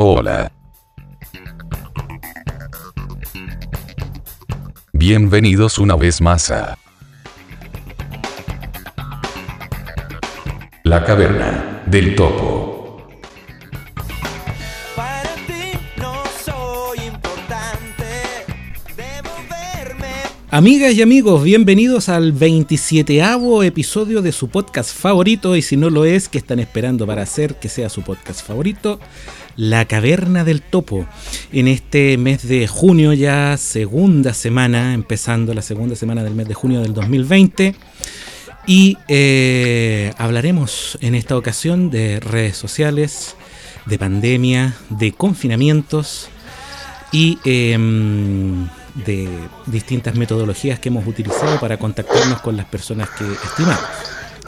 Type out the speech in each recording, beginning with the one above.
Hola. Bienvenidos una vez más a La Caverna del Topo. Amigas y amigos, bienvenidos al 27 episodio de su podcast favorito y si no lo es, ¿qué están esperando para hacer que sea su podcast favorito? La Caverna del Topo. En este mes de junio ya, segunda semana, empezando la segunda semana del mes de junio del 2020. Y eh, hablaremos en esta ocasión de redes sociales, de pandemia, de confinamientos y em, de distintas metodologías que hemos utilizado para contactarnos con las personas que estimamos.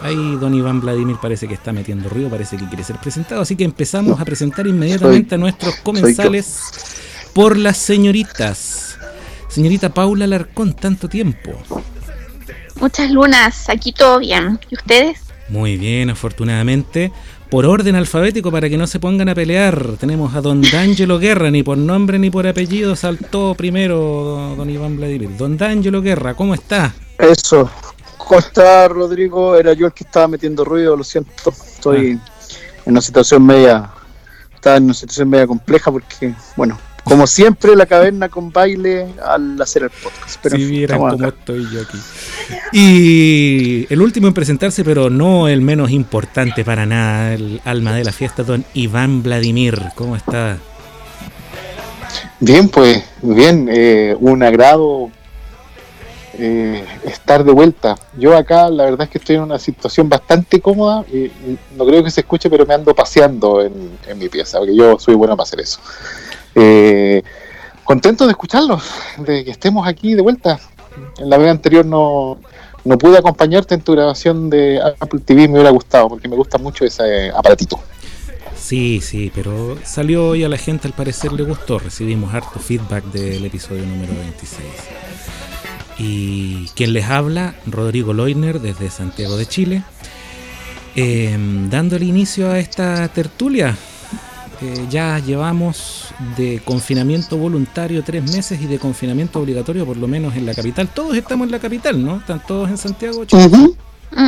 Ahí don Iván Vladimir parece que está metiendo ruido, parece que quiere ser presentado, así que empezamos a presentar inmediatamente a nuestros comensales por las señoritas. Señorita Paula Larcón, tanto tiempo. Muchas lunas, aquí todo bien. ¿Y ustedes? Muy bien, afortunadamente. Por orden alfabético para que no se pongan a pelear, tenemos a don D'Angelo Guerra, ni por nombre ni por apellido saltó primero don Iván Vladimir. Don D'Angelo Guerra, ¿cómo está? Eso. ¿Cómo está Rodrigo? Era yo el que estaba metiendo ruido, lo siento. Estoy en una situación media. Estaba en una situación media compleja porque, bueno, como siempre, la caverna con baile al hacer el podcast. Pero si vieran cómo estoy yo aquí. Y el último en presentarse, pero no el menos importante para nada, el alma de la fiesta, don Iván Vladimir. ¿Cómo está? Bien, pues, bien, eh, un agrado eh, estar de vuelta. Yo acá, la verdad es que estoy en una situación bastante cómoda y, y no creo que se escuche, pero me ando paseando en, en mi pieza, porque yo soy bueno para hacer eso. Eh, contento de escucharlos, de que estemos aquí de vuelta. En la vez anterior no, no pude acompañarte en tu grabación de Apple TV, me hubiera gustado, porque me gusta mucho ese aparatito. Sí, sí, pero salió y a la gente al parecer le gustó. Recibimos harto feedback del episodio número 26. Y quien les habla, Rodrigo Loiner desde Santiago de Chile, eh, dándole inicio a esta tertulia. Eh, ya llevamos de confinamiento voluntario tres meses y de confinamiento obligatorio por lo menos en la capital. Todos estamos en la capital, ¿no? ¿Están todos en Santiago? Chico? Ujú.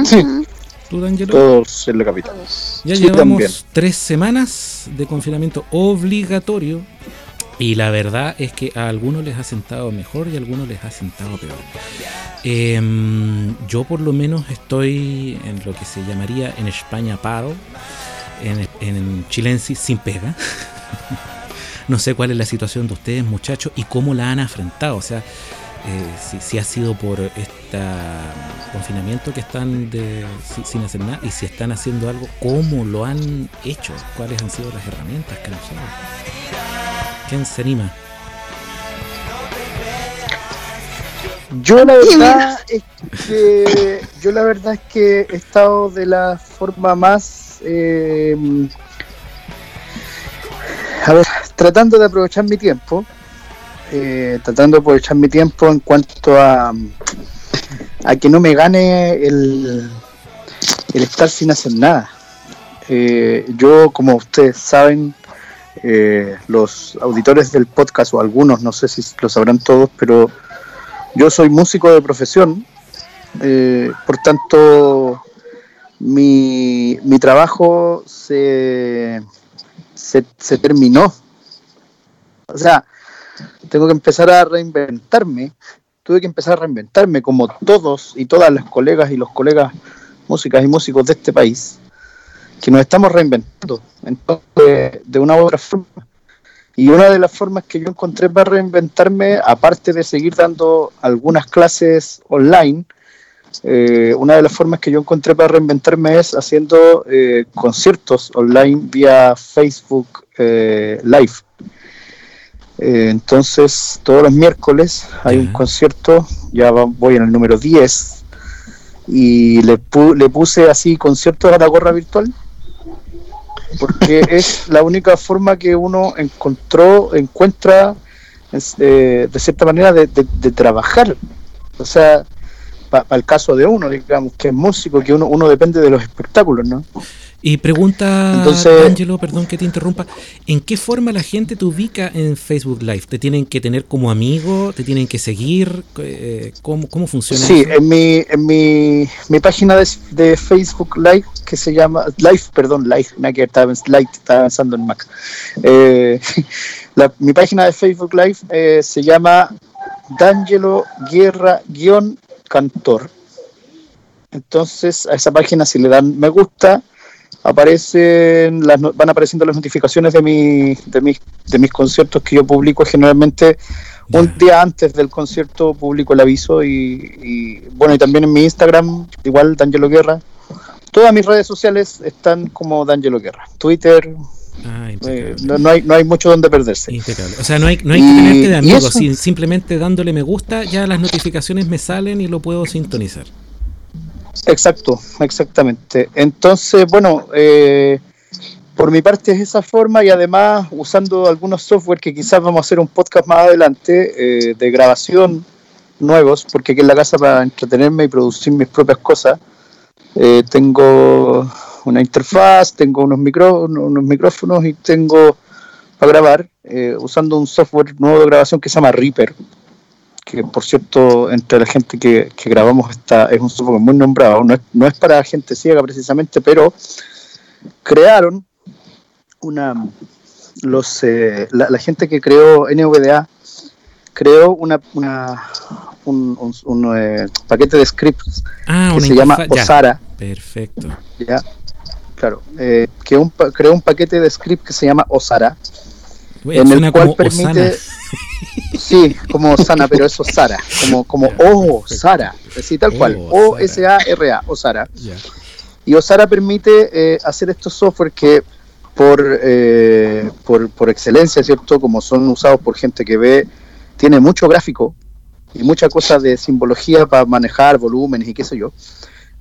Sí. Ujú. ¿Tú, D'Angelo? Todos en la capital. Ya Sí, llevamos también. tres semanas de confinamiento obligatorio y la verdad es que a algunos les ha sentado mejor y a algunos les ha sentado peor. Em, yo por lo menos estoy en lo que se llamaría en España paro, en, en chilensis sin pega. no sé cuál es la situación de ustedes muchachos y cómo la han afrontado. O sea, eh, si, si ha sido por este confinamiento que están de- si- sin hacer nada y si están haciendo algo, cómo lo han hecho, cuáles han sido las herramientas que han usado. ¿Quién se anima? Yo la verdad es que yo la verdad es que he estado de la forma más eh, a ver, tratando de aprovechar mi tiempo, eh, tratando de aprovechar mi tiempo en cuanto a a que no me gane el, el estar sin hacer nada. Eh, yo, como ustedes saben, eh, los auditores del podcast o algunos, no sé si lo sabrán todos, pero yo soy músico de profesión, por tanto mi, mi trabajo se, se, se terminó. O sea, tengo que empezar a reinventarme. Tuve que empezar a reinventarme como todos y todas las colegas y los colegas músicas y músicos de este país, que nos estamos reinventando entonces, de una u otra forma. Y una de las formas que yo encontré para reinventarme, aparte de seguir dando algunas clases online, eh, una de las formas que yo encontré para reinventarme es haciendo eh, conciertos online vía Facebook eh, Live. Eh, entonces, todos los miércoles hay un concierto, ya voy en el número 10, y le, pu- le puse así concierto a la gorra virtual, porque es la única forma que uno encontró, encuentra eh, de cierta manera de, de- de trabajar. O sea, para el caso de uno, digamos, que es músico, que uno, uno depende de los espectáculos, ¿no? Y pregunta, Entonces- Angelo, perdón que te interrumpa, ¿en qué forma la gente te ubica en Facebook Live? ¿Te tienen que tener como amigo? ¿Te tienen que seguir? Eh, ¿cómo, ¿Cómo funciona Sí, eso? en mi, en mi, mi página de, de Facebook Live, que se llama, Live, perdón, Live, nada que estaba, Light, estaba pensando en Mac. Eh, la- mi página de Facebook Live eh, se llama D'Angelo Guerra-Cantor. Entonces, a esa página, si le dan me gusta, aparecen las, van apareciendo las notificaciones de, mi, de, mis, de mis conciertos que yo publico. Generalmente un día antes del concierto publico el aviso y, y, bueno y también en mi Instagram igual D'Angelo Guerra. Todas mis redes sociales están como D'Angelo Guerra. Twitter Ah, eh, no, no hay no hay mucho donde perderse Impecable. O sea, no hay, no hay que tenerte de y amigo, eso. sin- simplemente dándole me gusta, ya las notificaciones me salen y lo puedo sintonizar. Exacto, exactamente. Entonces, bueno, eh, por mi parte es esa forma y además usando algunos software que quizás vamos a hacer un podcast más adelante eh, de grabación nuevos, porque aquí en la casa para entretenerme y producir mis propias cosas, eh, tengo una interfaz, tengo unos, micro, unos micrófonos y tengo para grabar eh, usando un software nuevo de grabación que se llama Reaper que por cierto, entre la gente que, que grabamos está, es un software muy nombrado, no es, no es para gente ciega precisamente, pero crearon una los eh, la, la gente que creó NVDA creó una, una un, un- un, eh, paquete de scripts Ah, que se llama ya. Osara, Perfecto. ya, claro, eh, que un, creó un paquete de script que se llama Osara, en el cual permite Osana. sí como Osana pero es Sara como como Ya, oh perfecto. Sara así tal cual Oh, O S A R A Osara Ya. y Osara permite eh, hacer estos software que por, eh, por por excelencia cierto como son usados por gente que ve tiene mucho gráfico y mucha cosa de simbología para manejar volúmenes y qué sé yo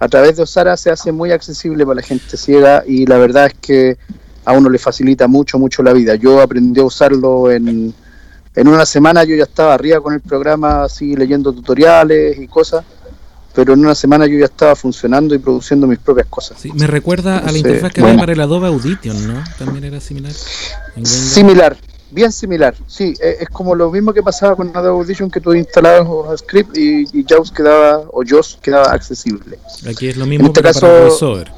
a través de Osara se hace muy accesible para la gente ciega y la verdad es que a uno le facilita mucho, mucho la vida. Yo aprendí a usarlo en, en una semana, yo ya estaba arriba con el programa, así leyendo tutoriales y cosas, pero en una semana yo ya estaba funcionando y produciendo mis propias cosas. Sí, me recuerda a la interfaz que bueno. había para el Adobe Audition, ¿no? También era similar. Similar, bien similar, sí, e- es como lo mismo que pasaba con Adobe Audition, que tú instalabas un script y, y JAWS quedaba, o JAWS quedaba accesible. Aquí es lo mismo este pero para caso- VoiceOver.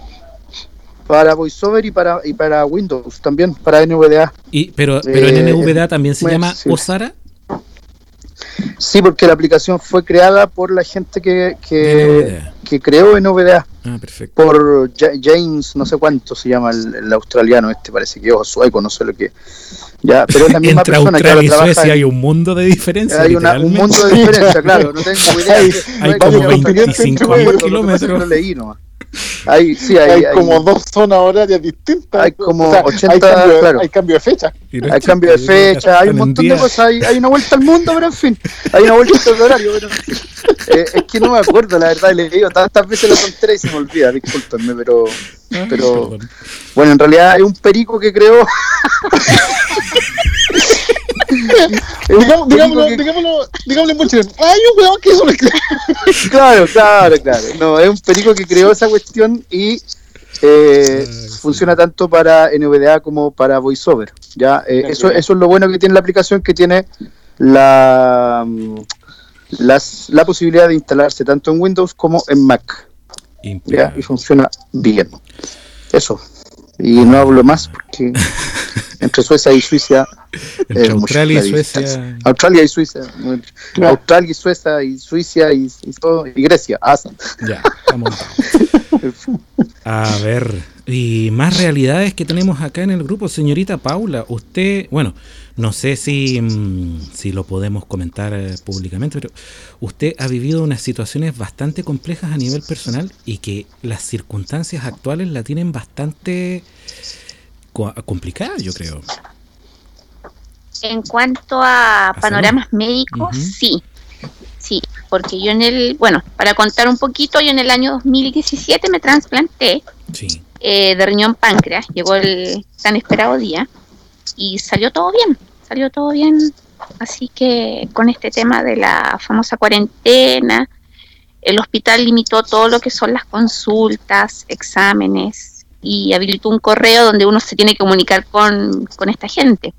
Para VoiceOver y para, y para Windows también, para NVDA. Y, pero, pero en Eh, NVDA también se llama sí. Osara. Sí, porque la aplicación fue creada por la gente que, que, que creó NVDA, Ah, perfecto. por Ja- James, no sé cuánto se llama el, el australiano este, parece que es sueco, no sé lo que. Ya, pero es la misma Entre persona que Australia ahora y Suecia hay un mundo de diferencia. hay una- un mundo de diferencia, claro, no tengo idea. Hay- no hay como que me gusta 25 me acuerdo, lo que kilómetros. que lo leí nomás. Hay, sí, hay, hay, hay- como dos zonas horarias distintas. hay como hay 80, cambio, claro. hay cambio de fecha. Es hay cambio de fecha, hay un montón de cosas, hay, hay una vuelta al mundo, pero en fin, hay una vuelta al horario, pero. Eh, es que no me acuerdo, la verdad, le digo tantas veces la tontera y se me olvida, discúlpenme, pero, Ah, pero bueno, en realidad hay un perico que creó. Digamos, digámoslo, que- digámoslo, digámoslo en buen chileno. Hay un weón que hizo la Claro, claro, claro. No, es un perico que creó esa cuestión y eh, Ah, funciona tanto para NVDA como para VoiceOver. Ya, Eh, eso, eso es lo bueno que tiene la aplicación, que tiene la, mm, las- la posibilidad de instalarse tanto en Windows como en Mac. ¿ya? Y funciona bien. Eso. Y no hablo más porque entre Suecia y Suiza. Entre mucha Australia y Suecia. distancia. Australia y Suiza. Australia y Suecia y Suiza y, y todo, y Grecia. Ah, Ya, estamos. A ver, y más realidades que tenemos acá en el grupo, señorita Paula. Usted, bueno, no sé si, mm, si lo podemos comentar eh, públicamente, pero usted ha vivido unas situaciones bastante complejas a nivel personal y que las circunstancias actuales la tienen bastante co- complicada, yo creo. En cuanto a panoramas médicos, sí. Sí, porque yo en el, bueno, para contar un poquito, yo en el año 2017 me trasplanté Sí. eh, de riñón páncreas, llegó el tan esperado día y salió todo bien, salió todo bien. Así que con este tema de la famosa cuarentena el hospital limitó todo lo que son las consultas, exámenes y habilitó un correo donde uno se tiene que comunicar con, con esta gente.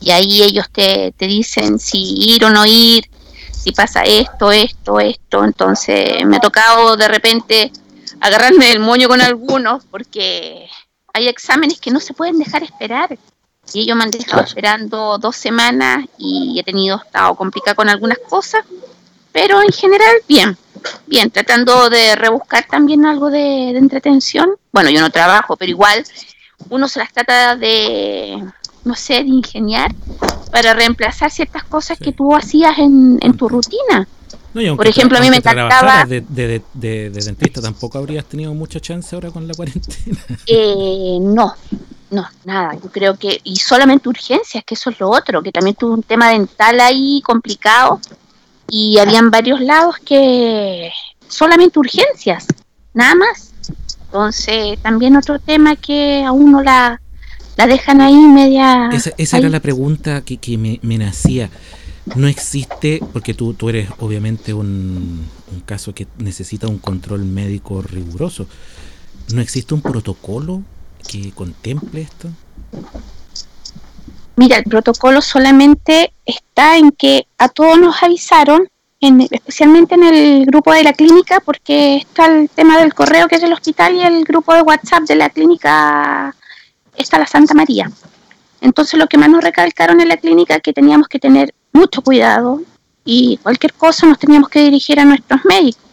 Y ahí ellos te, te dicen si ir o no ir, si pasa esto, esto, esto. Entonces me ha tocado de repente agarrarme el moño con algunos porque hay exámenes que no se pueden dejar esperar. Y ellos me han dejado Claro. esperando dos semanas y he tenido, estado complicada con algunas cosas, pero en general bien, bien, tratando de rebuscar también algo de, de entretención. Bueno, yo no trabajo, pero igual uno se las trata de, no sé, de ingeniar para reemplazar ciertas cosas Sí. que tú hacías en, en tu rutina. No, Por ejemplo, a mí me encantaba- trabajaras De, de, de- de- de dentista tampoco habrías tenido mucha chance ahora con la cuarentena. Eh, no, no, nada. Yo creo que, y solamente urgencias, que eso es lo otro, que también tuve un tema dental ahí complicado y habían varios lados que solamente urgencias, nada más. Entonces, también otro tema que a uno la, la dejan ahí media. Esa, esa ahí. era la pregunta que, que me, me nacía. No existe, porque tú, tú eres obviamente un, un caso que necesita un control médico riguroso. ¿No existe un protocolo que contemple esto? Mira, el protocolo solamente está en que a todos nos avisaron, en, especialmente en el grupo de la clínica, porque está el tema del correo que es del hospital y el grupo de WhatsApp de la clínica está la Santa María. Entonces lo que más nos recalcaron en la clínica es que teníamos que tener mucho cuidado y cualquier cosa nos teníamos que dirigir a nuestros médicos.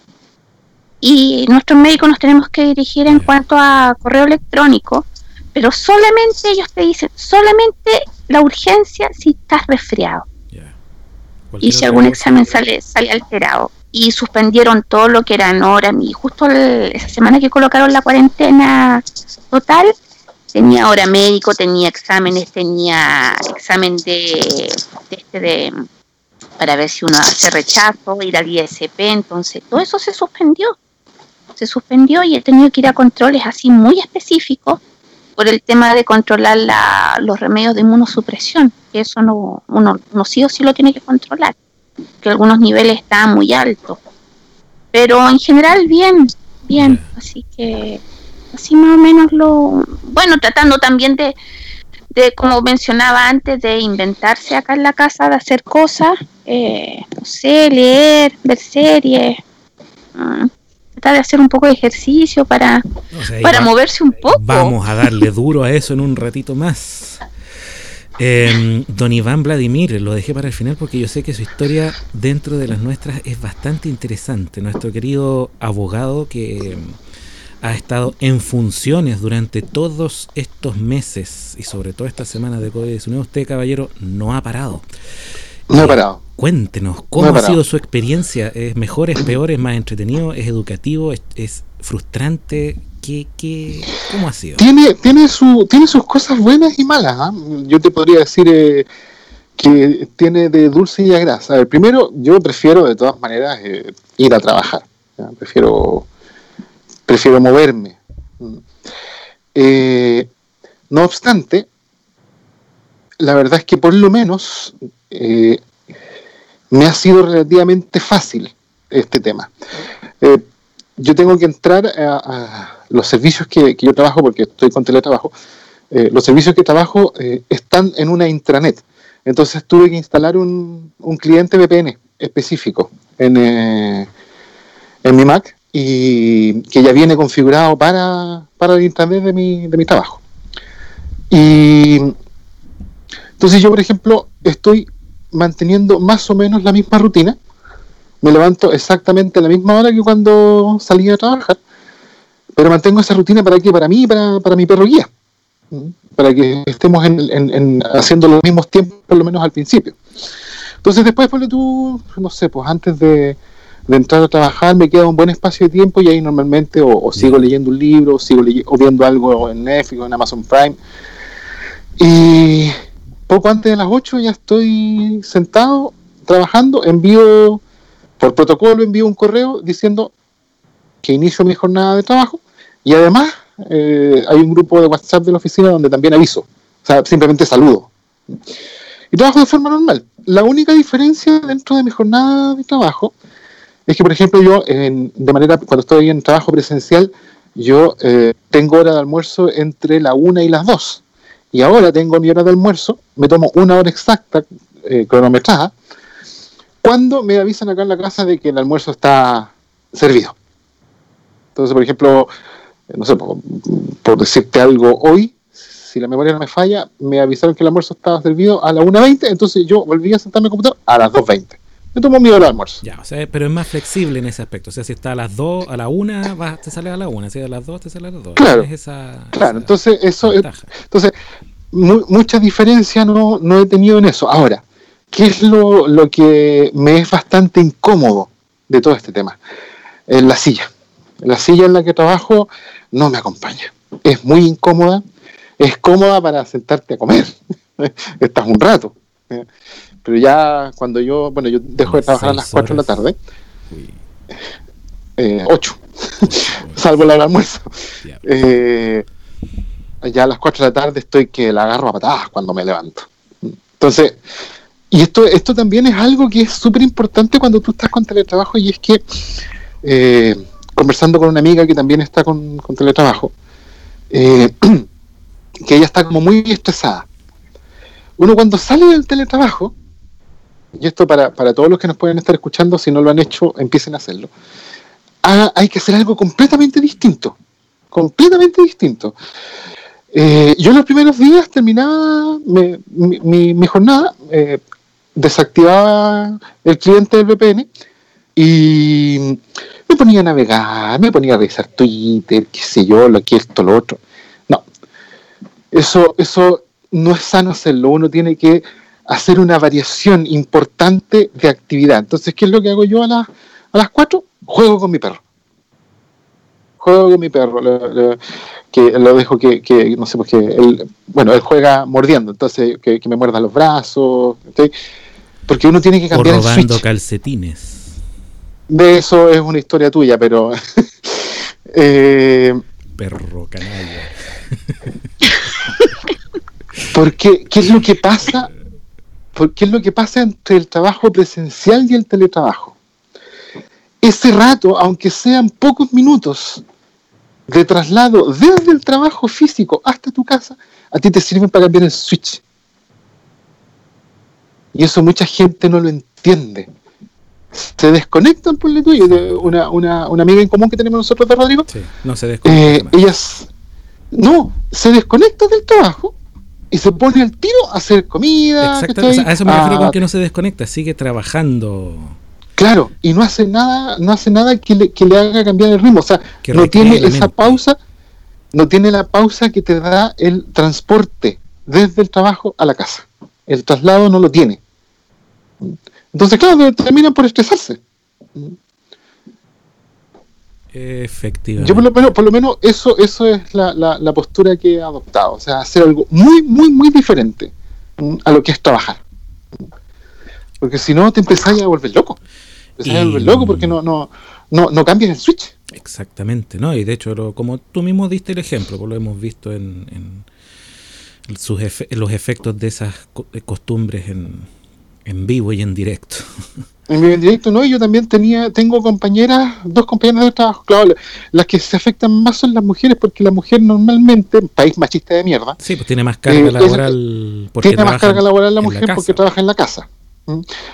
Y nuestros médicos nos tenemos que dirigir en cuanto a correo electrónico, pero solamente ellos te dicen, solamente la urgencia si estás resfriado y si algún examen sale, sale alterado. Y suspendieron todo lo que eran horas. Y justo el- esa semana que colocaron la cuarentena total, tenía hora médico, tenía exámenes, tenía examen de, de este de para ver si uno hace rechazo, ir al ISP, entonces todo eso se suspendió. Se suspendió y he tenido que ir a controles así muy específicos por el tema de controlar la- los remedios de inmunosupresión, que eso no, uno, uno sí o sí lo tiene que controlar, que algunos niveles estaban muy altos. Pero en general bien, bien, así que así más o menos lo... Bueno, tratando también de, de como mencionaba antes, de inventarse acá en la casa, de hacer cosas, eh, no sé, leer, ver series, mm, tratar de hacer un poco de ejercicio para, O sea, ahí para va- moverse un poco. Vamos a darle duro a eso en un ratito más. Eh, don Iván Vladimir, lo dejé para el final porque yo sé que su historia dentro de las nuestras es bastante interesante. Nuestro querido abogado que ha estado en funciones durante todos estos meses y sobre todo esta semana de COVID-19, usted caballero no ha parado. No he parado. Cuéntenos, ¿cómo No ha sido su experiencia? ¿Es mejor, es peor, es más entretenido, es educativo, es, es frustrante? ¿Qué, qué, ¿Cómo ha sido? Tiene, tiene, su, tiene sus cosas buenas y malas. ¿ah? Yo te podría decir eh, que tiene de dulce y a grasa. A ver, primero, yo prefiero de todas maneras eh, ir a trabajar. ¿ya? Prefiero, prefiero moverme. Mm. Eh, no obstante, la verdad es que por lo menos eh, me ha sido relativamente fácil este tema. Eh, yo tengo que entrar a, los servicios que, yo trabajo, porque estoy con teletrabajo, eh, los servicios que trabajo están en una intranet. Entonces tuve que instalar un, cliente VPN específico en, en mi Mac y que ya viene configurado para, para el intranet de mi, de mi trabajo. Y entonces yo, por ejemplo, estoy manteniendo más o menos la misma rutina. Me levanto exactamente a la misma hora que cuando salía a trabajar. Pero mantengo esa rutina para qué? Para mí y para, para mi perro guía. Para que estemos en, en- en- haciendo los mismos tiempos, por lo menos al principio. Entonces después, ponle tú, no sé, pues antes de, entrar a trabajar me queda un buen espacio de tiempo y ahí normalmente o, sigo leyendo un libro, o sigo o viendo algo en Netflix o en Amazon Prime. Y poco antes de las 8 ya estoy sentado trabajando, envío, por protocolo envío un correo diciendo que inicio mi jornada de trabajo y además eh, hay un grupo de WhatsApp de la oficina donde también aviso, o sea, simplemente saludo. Y trabajo de forma normal. La única diferencia dentro de mi jornada de trabajo es que, por ejemplo, yo, en- de manera, cuando estoy en trabajo presencial, yo eh, tengo hora de almuerzo entre la una y las dos. Y ahora tengo mi hora de almuerzo, me tomo una hora exacta, eh, cronometrada, cuando me avisan acá en la casa de que el almuerzo está servido. Entonces, por ejemplo, eh, no sé, por, por decirte algo, hoy, si la memoria no me falla, me avisaron que el almuerzo estaba servido a las 1.20, entonces yo volví a sentarme en el computador a las 2.20. Me tomo mi hora de almuerzo. Ya, o sea, pero es más flexible en ese aspecto. O sea, si está a las 2, a la 1, vas, te sale a la 1. Si a las 2, te sale a las 2. Claro. Esa, Claro, esa entonces eso es. Entonces, mu- mucha diferencia no, no he tenido en eso. Ahora, ¿qué es lo, lo que me es bastante incómodo de todo este tema? En la silla. La silla en la que trabajo no me acompaña. Es muy incómoda. Es cómoda para sentarte a comer. Estás un rato. Pero ya cuando yo, bueno, yo dejo de trabajar a las Seis 4 de la tarde, eh, 8, salvo la almuerzo. ya. Eh, ya a las 4 de la tarde estoy que la agarro a patadas cuando me levanto. Entonces, y esto, esto también es algo que es súper importante cuando tú estás con teletrabajo y es que, eh, conversando con una amiga que también está con, con teletrabajo, eh, que ella está como muy estresada. Uno cuando sale del teletrabajo, y esto para, para todos los que nos pueden estar escuchando, si no lo han hecho, empiecen a hacerlo, ha- hay que hacer algo completamente distinto completamente distinto. Eh, yo los primeros días terminaba mi- mi jornada, eh, desactivaba el cliente del VPN y me ponía a navegar, me ponía a revisar Twitter, qué sé yo, lo que esto, lo otro. No, eso, eso no es sano hacerlo, uno tiene que hacer una variación importante de actividad. Entonces, ¿qué es lo que hago yo a, las a las 4? Juego con mi perro juego con mi perro, le- que lo dejo que, que, no sé, porque él, bueno, él juega mordiendo, entonces que, que me muerda los brazos, porque uno tiene que O cambiar el robando calcetines. De eso es una historia tuya, pero eh, Perro canalla. porque qué es lo que pasa, qué es lo que pasa entre el trabajo presencial y el teletrabajo. Ese rato, aunque sean pocos minutos de traslado desde el trabajo físico hasta tu casa, a ti te sirven para cambiar el switch. Y eso mucha gente no lo entiende. Se desconectan por el tuyo. Una, una, una amiga en común que tenemos nosotros de Rodrigo, Sí, no se desconecta eh, ellas no se desconecta del trabajo y se pone al tiro a hacer comida Exacto, o sea, a eso me refiero Ah, con que no se desconecta, sigue trabajando. claro y no hace nada no hace nada que le, que le haga cambiar el ritmo o sea Que no tiene esa mente. pausa no tiene la pausa que te da el transporte desde el trabajo a la casa el traslado no lo tiene entonces claro terminan por estresarse Efectivamente. Yo por lo menos, por lo menos eso, eso es la, la- la postura que he adoptado. O sea, hacer algo muy, muy, muy diferente mm, a lo que es trabajar. Porque si no te empezás a volver loco. Empezás a volver loco porque no, no, no, no cambias el switch. Exactamente, ¿no? Y de hecho, lo- como tú mismo diste el ejemplo, pues lo hemos visto en, en sus efe- los efectos de esas co- de costumbres en, en vivo y en directo. En mi directo no, y yo también tenía, tengo compañeras, dos compañeras de trabajo, claro, la- las que se afectan más son las mujeres, porque la mujer normalmente, país machista de mierda, Sí, pues tiene más carga Eh, laboral. porque tiene más carga laboral la en mujer porque trabaja en la casa.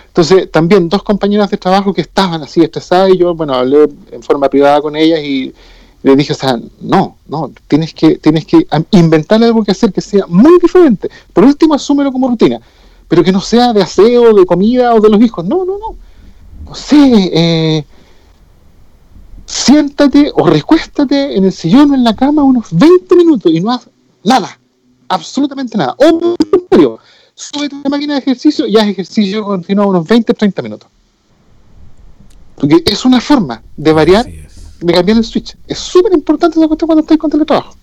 Entonces, también dos compañeras de trabajo que estaban así estresadas y yo, bueno, hablé en forma privada con ellas y le dije, o sea, no, no, tienes que, tienes que inventar algo que hacer que sea muy diferente. Por último, asúmelo como rutina, pero que no sea de aseo, de comida o de los hijos. No, no, no. No sé, eh, siéntate o recuéstate en el sillón o en la cama unos 20 minutos y no haz nada, absolutamente nada. O contrario, a la máquina de ejercicio y haz ejercicio continuo unos 20, 30 minutos. Porque es una forma de variar, de cambiar el switch. Es súper importante esa cuestión cuando estás con teletrabajo.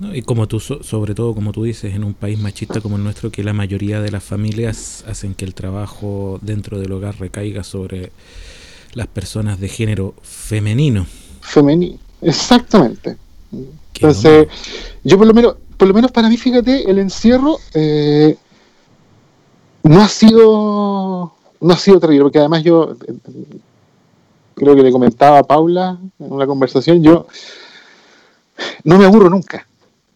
¿No? Y como tú, so- sobre todo, como tú dices, en un país machista como el nuestro, que la mayoría de las familias hacen que el trabajo dentro del hogar recaiga sobre las personas de género femenino. Femenino. Exactamente. Entonces, yo por lo menos, por lo menos para mí, fíjate, el encierro eh, no ha sido no ha sido terrible, porque además yo eh, creo que le comentaba a Paula en una conversación, yo no me aburro nunca.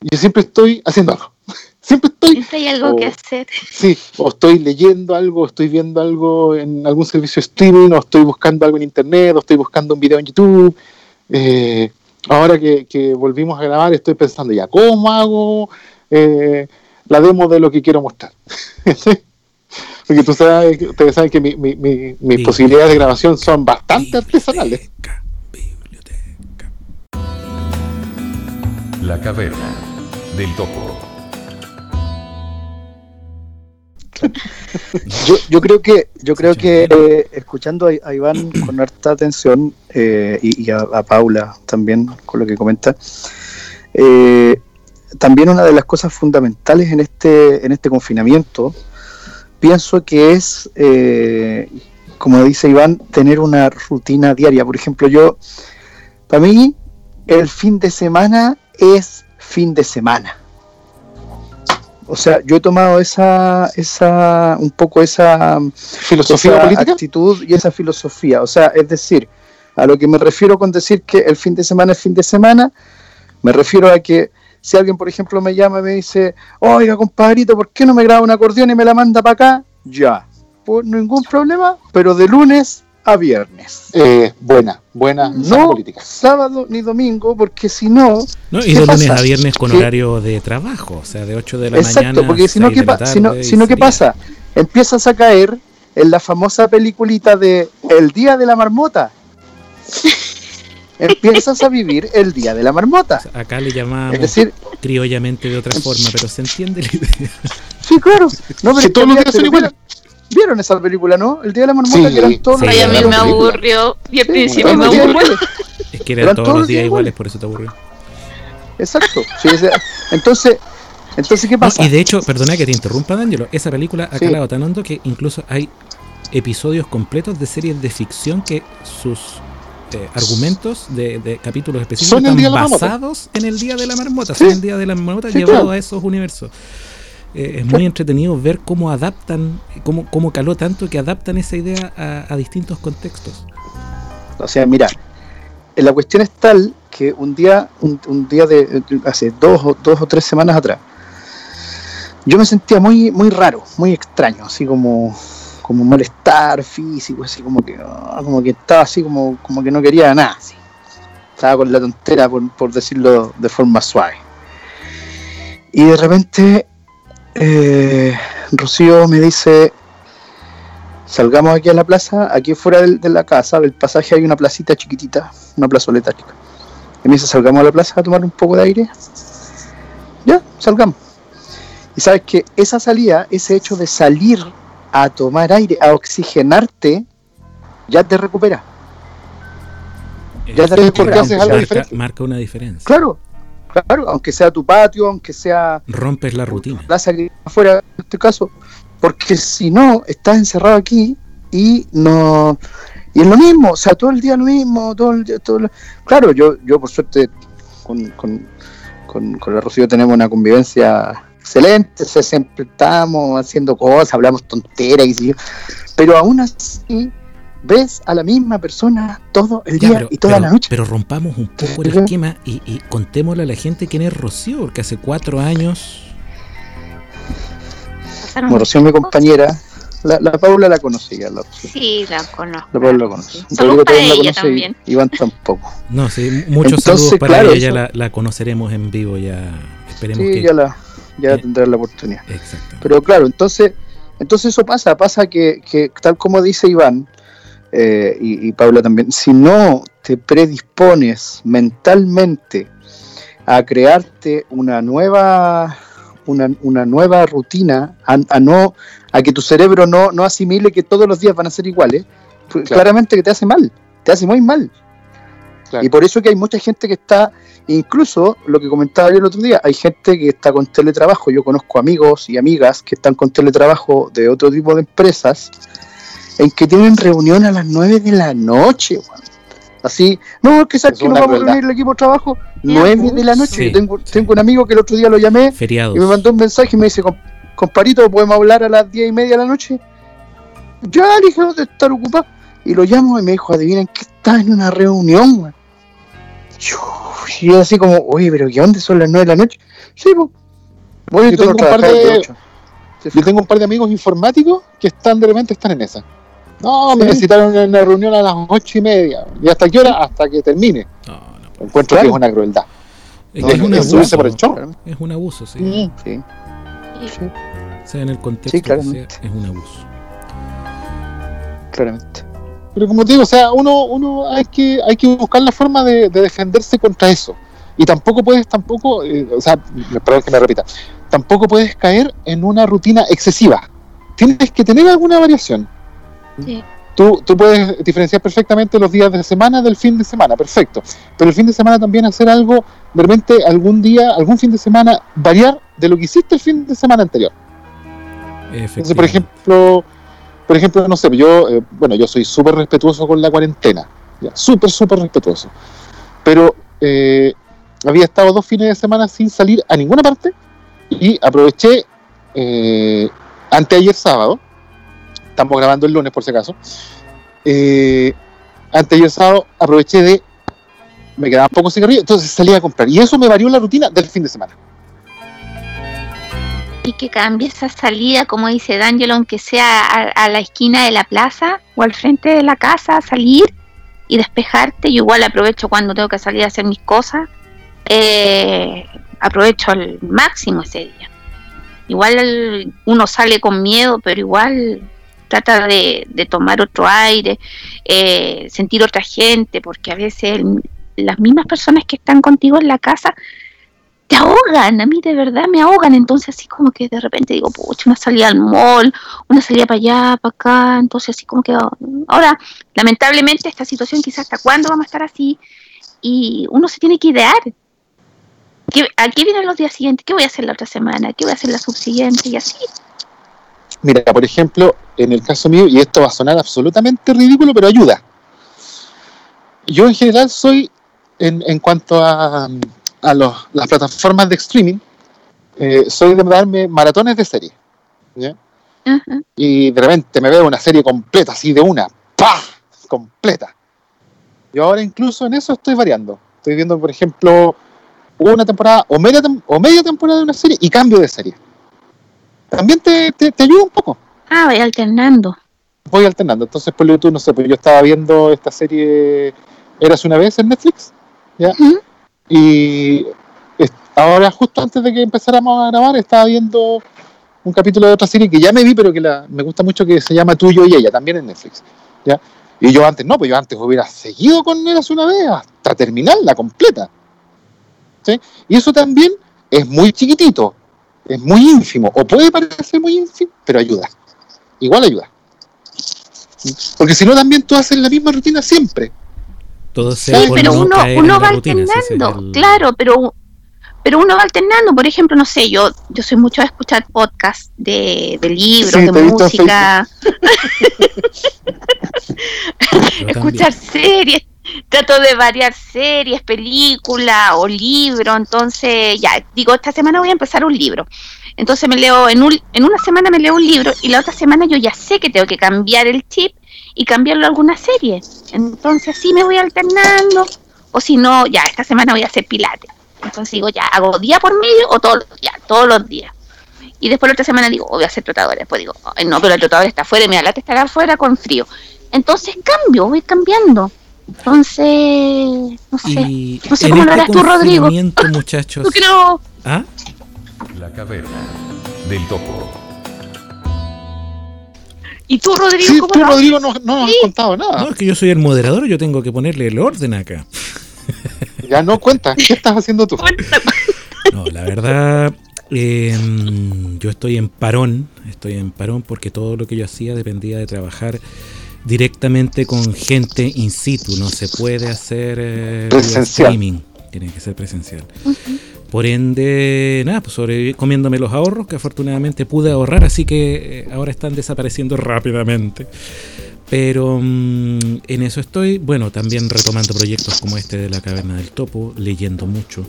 Yo siempre estoy haciendo algo. Siempre estoy Siempre hay algo que hacer. Sí, o estoy leyendo algo, o estoy viendo algo en algún servicio de streaming, o estoy buscando algo en internet, o estoy buscando un video en YouTube. Eh, ahora que, que volvimos a grabar, estoy pensando ya, ¿cómo hago eh, la demo de lo que quiero mostrar? Porque tú sabes, ustedes saben que mi- mi- mi- mis posibilidades de grabación son bastante artesanales. Biblioteca, biblioteca. La caverna del topo. Yo, yo creo que, yo creo que eh, escuchando a, a Iván con harta atención eh, y, y a, a Paula también con lo que comenta, eh, también una de las cosas fundamentales en este, en este confinamiento, pienso que es, como dice Iván, tener una rutina diaria. Por ejemplo, yo, para mí, el fin de semana es fin de semana. O sea, yo he tomado esa, esa, un poco esa, ¿Filosofía esa política? actitud y esa filosofía. O sea, es decir, a lo que me refiero con decir que el fin de semana es fin de semana, me refiero a que si alguien, por ejemplo, me llama y me dice, oiga, compadrito, ¿por qué no me graba un acordeón y me la manda para acá? Ya, pues ningún problema, pero de lunes a viernes. Eh, buena, buena No política. sábado ni domingo, porque si no, No, y ¿Qué de lunes pasa? a viernes con horario de trabajo, o sea, de 8 de la Exacto, mañana. porque si no, 6 ¿qué, de la pa- si no, si no, ¿qué pasa? Empiezas a caer en la famosa peliculita de El Día de la Marmota. Empiezas a vivir el Día de la Marmota. Acá le llamamos Es decir, criollamente de otra forma, pero se entiende la idea. sí, claro. No, pero Si todos que los días son iguales. ¿Vieron, esa película, no? El Día de la Marmota, Sí, que eran todos sí, Ay, a mí me aburrió. Y al Sí, principio me aburrió. Es que eran Eran todos los días iguales, por eso te aburrió. Exacto. Sí, ese- entonces, entonces, ¿qué No, pasa? y de hecho, perdona que te interrumpa, D'Angelo, esa película ha Sí. calado tan hondo que incluso hay episodios completos de series de ficción que sus eh, argumentos de, de capítulos específicos están basados en el Día de la Marmota, Sí. son el Día de la Marmota Sí, llevado claro. a esos universos. Eh, es muy entretenido ver cómo adaptan, cómo, cómo caló tanto que adaptan esa idea a, distintos contextos. O sea, mira, eh, la cuestión es tal que un día, un, un día de hace dos o, dos o tres semanas atrás, yo me sentía muy, muy raro, muy extraño, así como, como malestar físico, así como que, ah, como que estaba así como, como que no quería nada. Estaba con la tontera, por, por decirlo de forma suave. Y de repente, eh, Rocío me dice, salgamos aquí a la plaza, aquí fuera del- de la casa, del pasaje hay una placita chiquitita, una plazoleta chica. Y me dice, salgamos a la plaza a tomar un poco de aire. Ya, salgamos. Y sabes que esa salida, ese hecho de salir a tomar aire, a oxigenarte, ya te recupera. Ya te haces algo marca, diferente. marca una diferencia. Claro, claro, aunque sea tu patio, aunque sea Rompes la rutina. plaza que afuera, en este caso, porque si no, estás encerrado aquí y no y es lo mismo, o sea, todo el día lo mismo, todo el día, todo lo- claro, yo, yo por suerte con, con, con, con la Rocío tenemos una convivencia excelente, o sea, siempre estamos haciendo cosas, hablamos tonteras y pero aún así ves a la misma persona todo el Ya, día pero, y toda pero- la noche. pero rompamos un poco el esquema y, y contémosle a la gente quién es Rocío, porque hace cuatro años. Como Rocío, mi compañera, la, la Paula la conocía, la Rocío. Sí, la conozco. La Paula la conoce. Saludos Rodrigo la ella conoce también. y Iván tampoco. No, sí, muchos Entonces, saludos para claro, ella, eso- la, la conoceremos en vivo ya. Esperemos Sí, que. ya, la, ya Eh. tendrá la oportunidad. Exacto. Pero claro, entonces, entonces eso pasa, pasa que, que tal como dice Iván eh, y, y Paula también, si no te predispones mentalmente a crearte una nueva una, una nueva rutina, a, a no a que tu cerebro no, no asimile que todos los días van a ser iguales, pues Claro. claramente que te hace mal, te hace muy mal. Claro. Y por eso que hay mucha gente que está, incluso lo que comentaba yo el otro día, hay gente que está con teletrabajo. Yo conozco amigos y amigas que están con teletrabajo de otro tipo de empresas, en que tienen reunión a las 9 de la noche. weón. Así, no, es que sabes Es que una vamos a reunir el equipo de trabajo, Ya, 9 de la noche. Sí, Yo tengo, sí. tengo un amigo que el otro día lo llamé Feriados. y me mandó un mensaje y me dice, "Com- comparito, ¿podemos hablar a las 10 y media de la noche? Ya, le dije, de estar ocupado. Y lo llamo y me dijo, adivinen qué estaba en una reunión, weón. Y yo así como, oye, pero ¿qué dónde son las 9 de la noche? Sí, pues. Voy a Yo tengo un par trabajar de- de 8. Yo tengo un par de amigos informáticos que están de repente están en esa. No, me Sí. necesitaron en una reunión a las ocho y media. ¿Y hasta qué hora? Hasta que termine. No, no. Encuentro Claro. que es una crueldad. Es, No, que es un es abuso. subirse por el chorro. Es un abuso, sí. Mm. Sí, sí, Sea en el contexto Sí, que sea, claramente. es un abuso. claramente. Pero como te digo, o sea, uno, uno hay que, hay que buscar la forma de, de defenderse contra eso. Y tampoco puedes, tampoco, eh, o sea, perdón que me repita, tampoco puedes caer en una rutina excesiva. Tienes que tener alguna variación. Sí. Tú, tú puedes diferenciar perfectamente los días de semana del fin de semana, perfecto. Pero el fin de semana también hacer algo, de repente algún día, algún fin de semana, variar de lo que hiciste el fin de semana anterior. Entonces, por ejemplo, por ejemplo, no sé, yo, eh, bueno, yo soy súper respetuoso con la cuarentena, súper, súper respetuoso. Pero eh, había estado dos fines de semana sin salir a ninguna parte y aproveché eh, anteayer sábado, estamos grabando el lunes por si acaso, eh, anteayer sábado aproveché de, me quedaban pocos cigarrillos, entonces salí a comprar y eso me varió la rutina del fin de semana. Y que cambie esa salida, como dice D'Angelo, aunque sea a, la esquina de la plaza o al frente de la casa, salir y despejarte. Yo igual aprovecho cuando tengo que salir a hacer mis cosas. eh, aprovecho al máximo ese día. Igual uno sale con miedo, pero igual trata de, tomar otro aire, eh, sentir otra gente, porque a veces las mismas personas que están contigo en la casa te ahogan, a mí de verdad me ahogan, entonces así como que de repente digo, pucha, una salida al mall, una salida para allá, para acá, entonces así como que ahora, lamentablemente esta situación quizás hasta cuándo vamos a estar así y uno se tiene que idear. ¿Qué, ¿A qué vienen los días siguientes? ¿Qué voy a hacer la otra semana? ¿Qué voy a hacer la subsiguiente? Y así. Mira, por ejemplo, en el caso mío, y esto va a sonar absolutamente ridículo, pero ayuda. Yo en general soy, en, en cuanto a, a los- las plataformas de streaming, eh, soy de darme maratones de serie. ¿ya? Ajá. Y de repente me veo una serie completa, así de una, ¡pah! Completa. Yo ahora incluso en eso estoy variando. Estoy viendo, por ejemplo, una temporada o media, tem- o media temporada de una serie y cambio de serie. También te, te, te ayuda un poco. Ah, voy alternando. voy alternando. Entonces, por YouTube, no sé, pues yo estaba viendo esta serie Eras una vez en Netflix, ¿ya? Y ahora, justo antes de que empezáramos a grabar, estaba viendo un capítulo de otra serie que ya me vi, pero que la, me gusta mucho, que se llama Tuyo y Ella, también en Netflix, ¿ya? Y yo antes, no, pues yo antes hubiera seguido con Eras una vez hasta terminarla completa. ¿sí? Y eso también es muy chiquitito, es muy ínfimo, o puede parecer muy ínfimo, pero ayuda. Igual ayuda. Porque si no, también tú haces la misma rutina siempre. Todo Sí, pero no uno, uno va rutina, alternando, el- claro, pero pero uno va alternando, por ejemplo, no sé, yo yo soy mucho de escuchar podcasts de, de libros, Sí, de música, escuchar series, trato de variar series, películas o libros, entonces ya, digo, esta semana voy a empezar un libro. Entonces me leo, en, un, en una semana me leo un libro y la otra semana yo ya sé que tengo que cambiar el chip y cambiarlo a alguna serie. Entonces así me voy alternando, o si no, ya, esta semana voy a hacer pilates. Entonces digo, ya, hago día por medio o todos los días, todos los días. Y después la otra semana digo, oh, voy a hacer trotadores. Después digo, "Ay, no, pero el trotador está afuera y me estar afuera con frío. Entonces cambio, voy cambiando. Entonces, no sé. Y No sé cómo lo este harás tú, Rodrigo. muchachos. Yo creo, ¿Ah? La caverna del topo. ¿y tú, Rodrigo, Sí, cómo tú? Rodrigo, no, no nos has contado nada. No, es que yo soy el moderador, yo tengo que ponerle el orden acá. Ya no cuenta. ¿Qué estás haciendo tú? No, la verdad, eh, yo estoy en parón, estoy en parón porque todo lo que yo hacía dependía de trabajar directamente con gente in situ, no se puede hacer eh, Presencial. streaming, tiene que ser presencial. Por ende, nada, pues sobreviví comiéndome los ahorros que afortunadamente pude ahorrar, así que eh, ahora están desapareciendo rápidamente. Pero mm, en eso estoy, bueno, también retomando proyectos como este de la Caverna del Topo, leyendo mucho,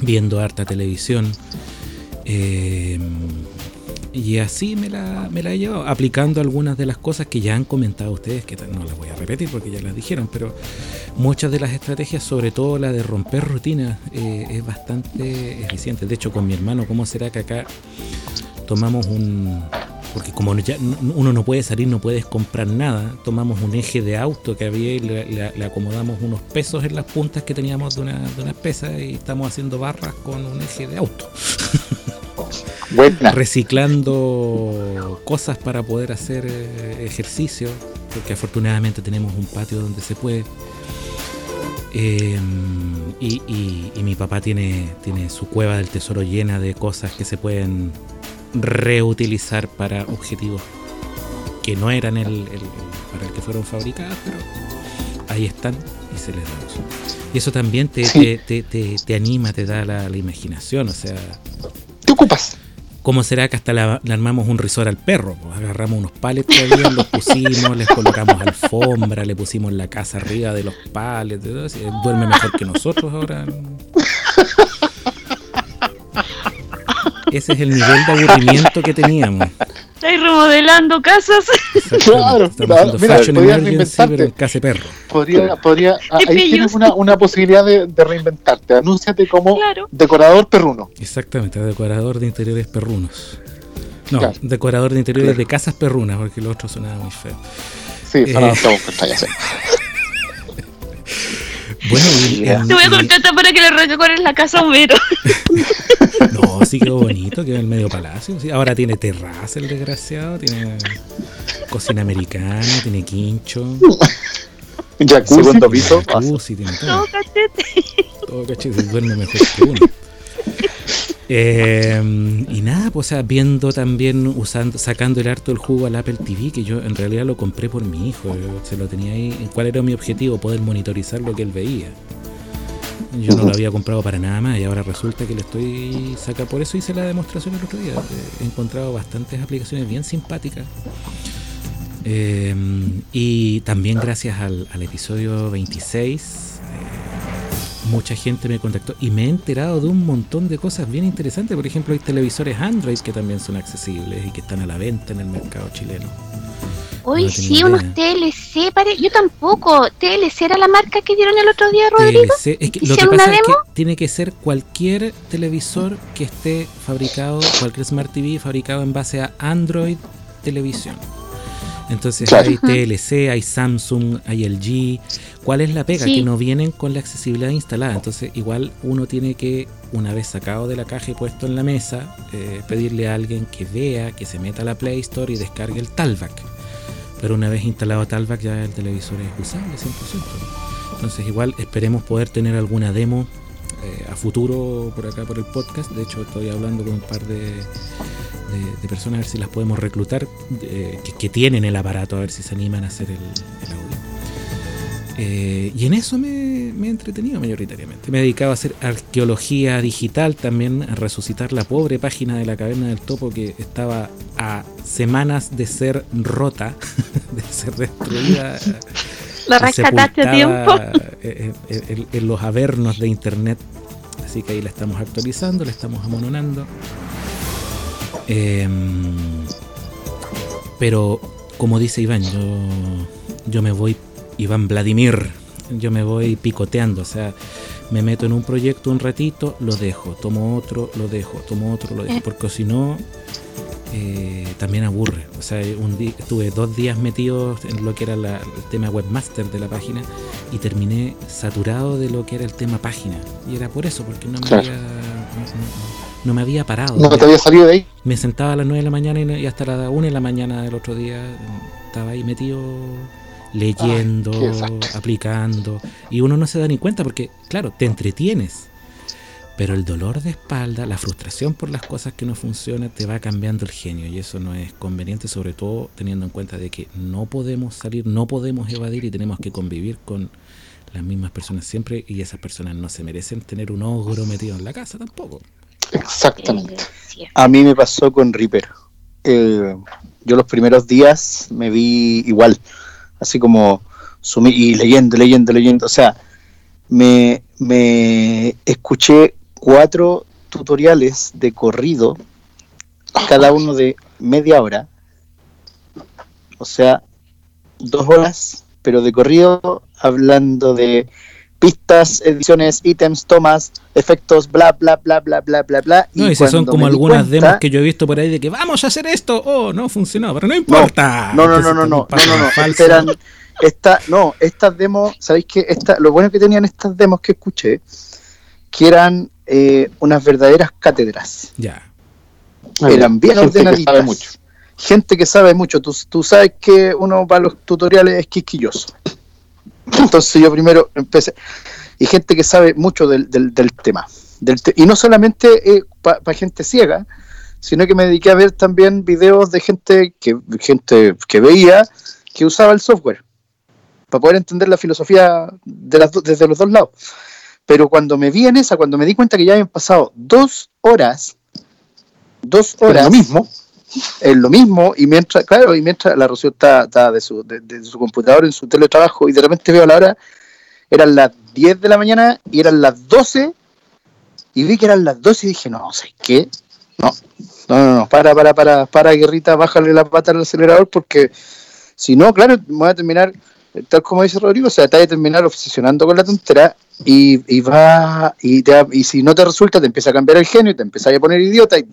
viendo harta televisión, eh, y así me la, me la he llevado, aplicando algunas de las cosas que ya han comentado ustedes, que no las voy a repetir porque ya las dijeron, pero muchas de las estrategias, sobre todo la de romper rutinas, eh, es bastante eficiente. De hecho, con mi hermano, ¿cómo será que acá tomamos un... Porque como ya uno no puede salir, no puedes comprar nada, tomamos un eje de auto que había y le, acomodamos unos pesos en las puntas que teníamos de, una, de y estamos haciendo barras con un eje de auto Buena. reciclando cosas para poder hacer eh, ejercicio, porque afortunadamente tenemos un patio donde se puede. Eh, y, y- y mi papá tiene, tiene su cueva del tesoro llena de cosas que se pueden reutilizar para objetivos que no eran el, el- el- para el que fueron fabricadas, pero ahí están y se les da uso. Y eso también te, Sí. te, te- te- te anima, te da la, la imaginación, o sea, ¿Te ocupas? ¿Cómo será que hasta la- le armamos un risor al perro? Pues agarramos unos palets había, los pusimos, les colocamos alfombra, le pusimos la casa arriba de los palets. duerme mejor que nosotros ahora. Ese es el nivel de aburrimiento que teníamos. Estáis remodelando casas. Claro, claro. Mira, emergency, reinventarte. de perro. Podría, podría, ah, ahí pillos. tienes una, una posibilidad de, de reinventarte. Anúnciate como Claro. decorador perruno. Exactamente, decorador de interiores perrunos. No, Claro. decorador de interiores de casas perrunas, porque lo otro sonaba muy feo. Sí, Eh. ahora estamos con talla, sí. Bueno, y- Te voy a y- contratar para que le recorres la casa a Homero. No, sí quedó bonito, quedó en el medio palacio. sí. Ahora tiene terraza el desgraciado, tiene cocina americana, tiene quincho, Jacuzzi. Segundo piso. jacuzzi, tiene todo. No, cachete. Todo caché, se duerme mejor que uno. Eh, y nada, pues o sea, viendo también, usando, sacando el harto el jugo al Apple TV, que yo en realidad lo compré por mi hijo, se lo tenía ahí. ¿Cuál era mi objetivo? Poder monitorizar lo que él veía. Yo no lo había comprado para nada más y ahora resulta que le estoy saca por eso hice la demostración el otro día. Eh, He encontrado bastantes aplicaciones bien simpáticas. Eh, y también gracias al, al episodio 26 eh, mucha gente me contactó y me he enterado de un montón de cosas bien interesantes. Por ejemplo, hay televisores Android que también son accesibles y que están a la venta en el mercado chileno. Hoy No sí, unos. TLC, pare... yo tampoco. TLC era la marca que dieron el otro día, Rodrigo. TLC, es que lo que ¿Hicieron pasa es que tiene que ser cualquier televisor que esté fabricado, cualquier Smart TV fabricado en base a Android Televisión. Entonces Claro. hay TLC, hay Samsung, hay LG. ¿Cuál es la pega? Sí. Que no vienen con la accesibilidad instalada. Entonces igual uno tiene que, una vez sacado de la caja y puesto en la mesa, eh, pedirle a alguien que vea, que se meta a la Play Store y descargue el Talvac. Pero una vez instalado Talvac ya el televisor es usable 100%. Entonces igual esperemos poder tener alguna demo eh, a futuro por acá por el podcast. De hecho estoy hablando con un par de, de- de personas a ver si las podemos reclutar eh, que, que tienen el aparato, a ver si se animan a hacer el, el audio. Eh, y en eso me, me he entretenido mayoritariamente. Me he dedicado a hacer arqueología digital también, a resucitar la pobre página de la caverna del topo que estaba a semanas de ser rota, de ser destruida. La rescataste a tiempo. eh, eh, En, en los avernos de internet. Así que ahí la estamos actualizando, la estamos amononando. Em, pero como dice Iván, yo, yo me voy, Iván Vladimir, yo me voy picoteando, o sea, me meto en un proyecto un ratito, lo dejo, tomo otro, lo dejo, tomo otro, lo dejo, Eh. porque si no, eh, también aburre. O sea, un día, estuve dos días metido en lo que era la- el tema webmaster de la página y terminé saturado de lo que era el tema página. Y era por eso, porque no me, Claro. había, no, no- no me había parado. No te había salido de ahí. Me sentaba a las 9 de la mañana y, no- y hasta las 1 de la mañana del otro día mm, estaba ahí metido leyendo, Ay, aplicando. Y uno no se da ni cuenta porque, claro, te entretienes. Pero el dolor de espalda, la frustración por las cosas que no funcionan, te va cambiando el genio. Y eso no es conveniente, sobre todo teniendo en cuenta de que no podemos salir, no podemos evadir y tenemos que convivir con las mismas personas siempre. Y esas personas no se merecen tener un ogro metido en la casa tampoco. Exactamente. A mí me pasó con Reaper. Eh, yo los primeros días me vi igual, así como sumi y leyendo, leyendo, leyendo. O sea, me, me escuché cuatro tutoriales de corrido cada uno de media hora. O sea, dos horas, pero de corrido, hablando de pistas, ediciones, ítems, tomas, efectos, bla, bla, bla, bla, bla, bla, bla. No, y si son como algunas cuenta- demos que yo he visto por ahí de que vamos a hacer esto, oh, no funcionó, pero no importa. No, no, no, no, no, no, no, no, estas eran, esta, no, estas demos, ¿sabéis qué? Esta, lo bueno que tenían estas demos que escuché, que eran eh, unas verdaderas cátedras. Ya. eran bien Gente que ordenaditas. sabe mucho. Gente que sabe mucho. Tú, tú sabes que uno para los tutoriales es quisquilloso. Entonces yo primero empecé. Y gente que sabe mucho del, del, del tema. Del te- y no solamente para gente ciega, sino que me dediqué a ver también videos de gente que, gente que veía que usaba el software. Para poder entender la filosofía de las desde los dos lados. Pero cuando me vi en esa, cuando me di cuenta que ya habían pasado dos horas, dos Pero horas lo mismo. Es lo mismo y mientras claro y mientras la Rocío está, está de, su, de, su computador en su teletrabajo y de repente veo la hora eran las 10 de la mañana y eran las 12 y vi que eran las 12 y dije no sé qué no no no no para para para para guerrita bájale la pata al acelerador porque si no claro me voy a terminar tal como dice Rodrigo o sea te vas a terminar obsesionando con la tontera y, y va y, te, y si no te resulta te empieza a cambiar el genio y te empieza a poner idiota y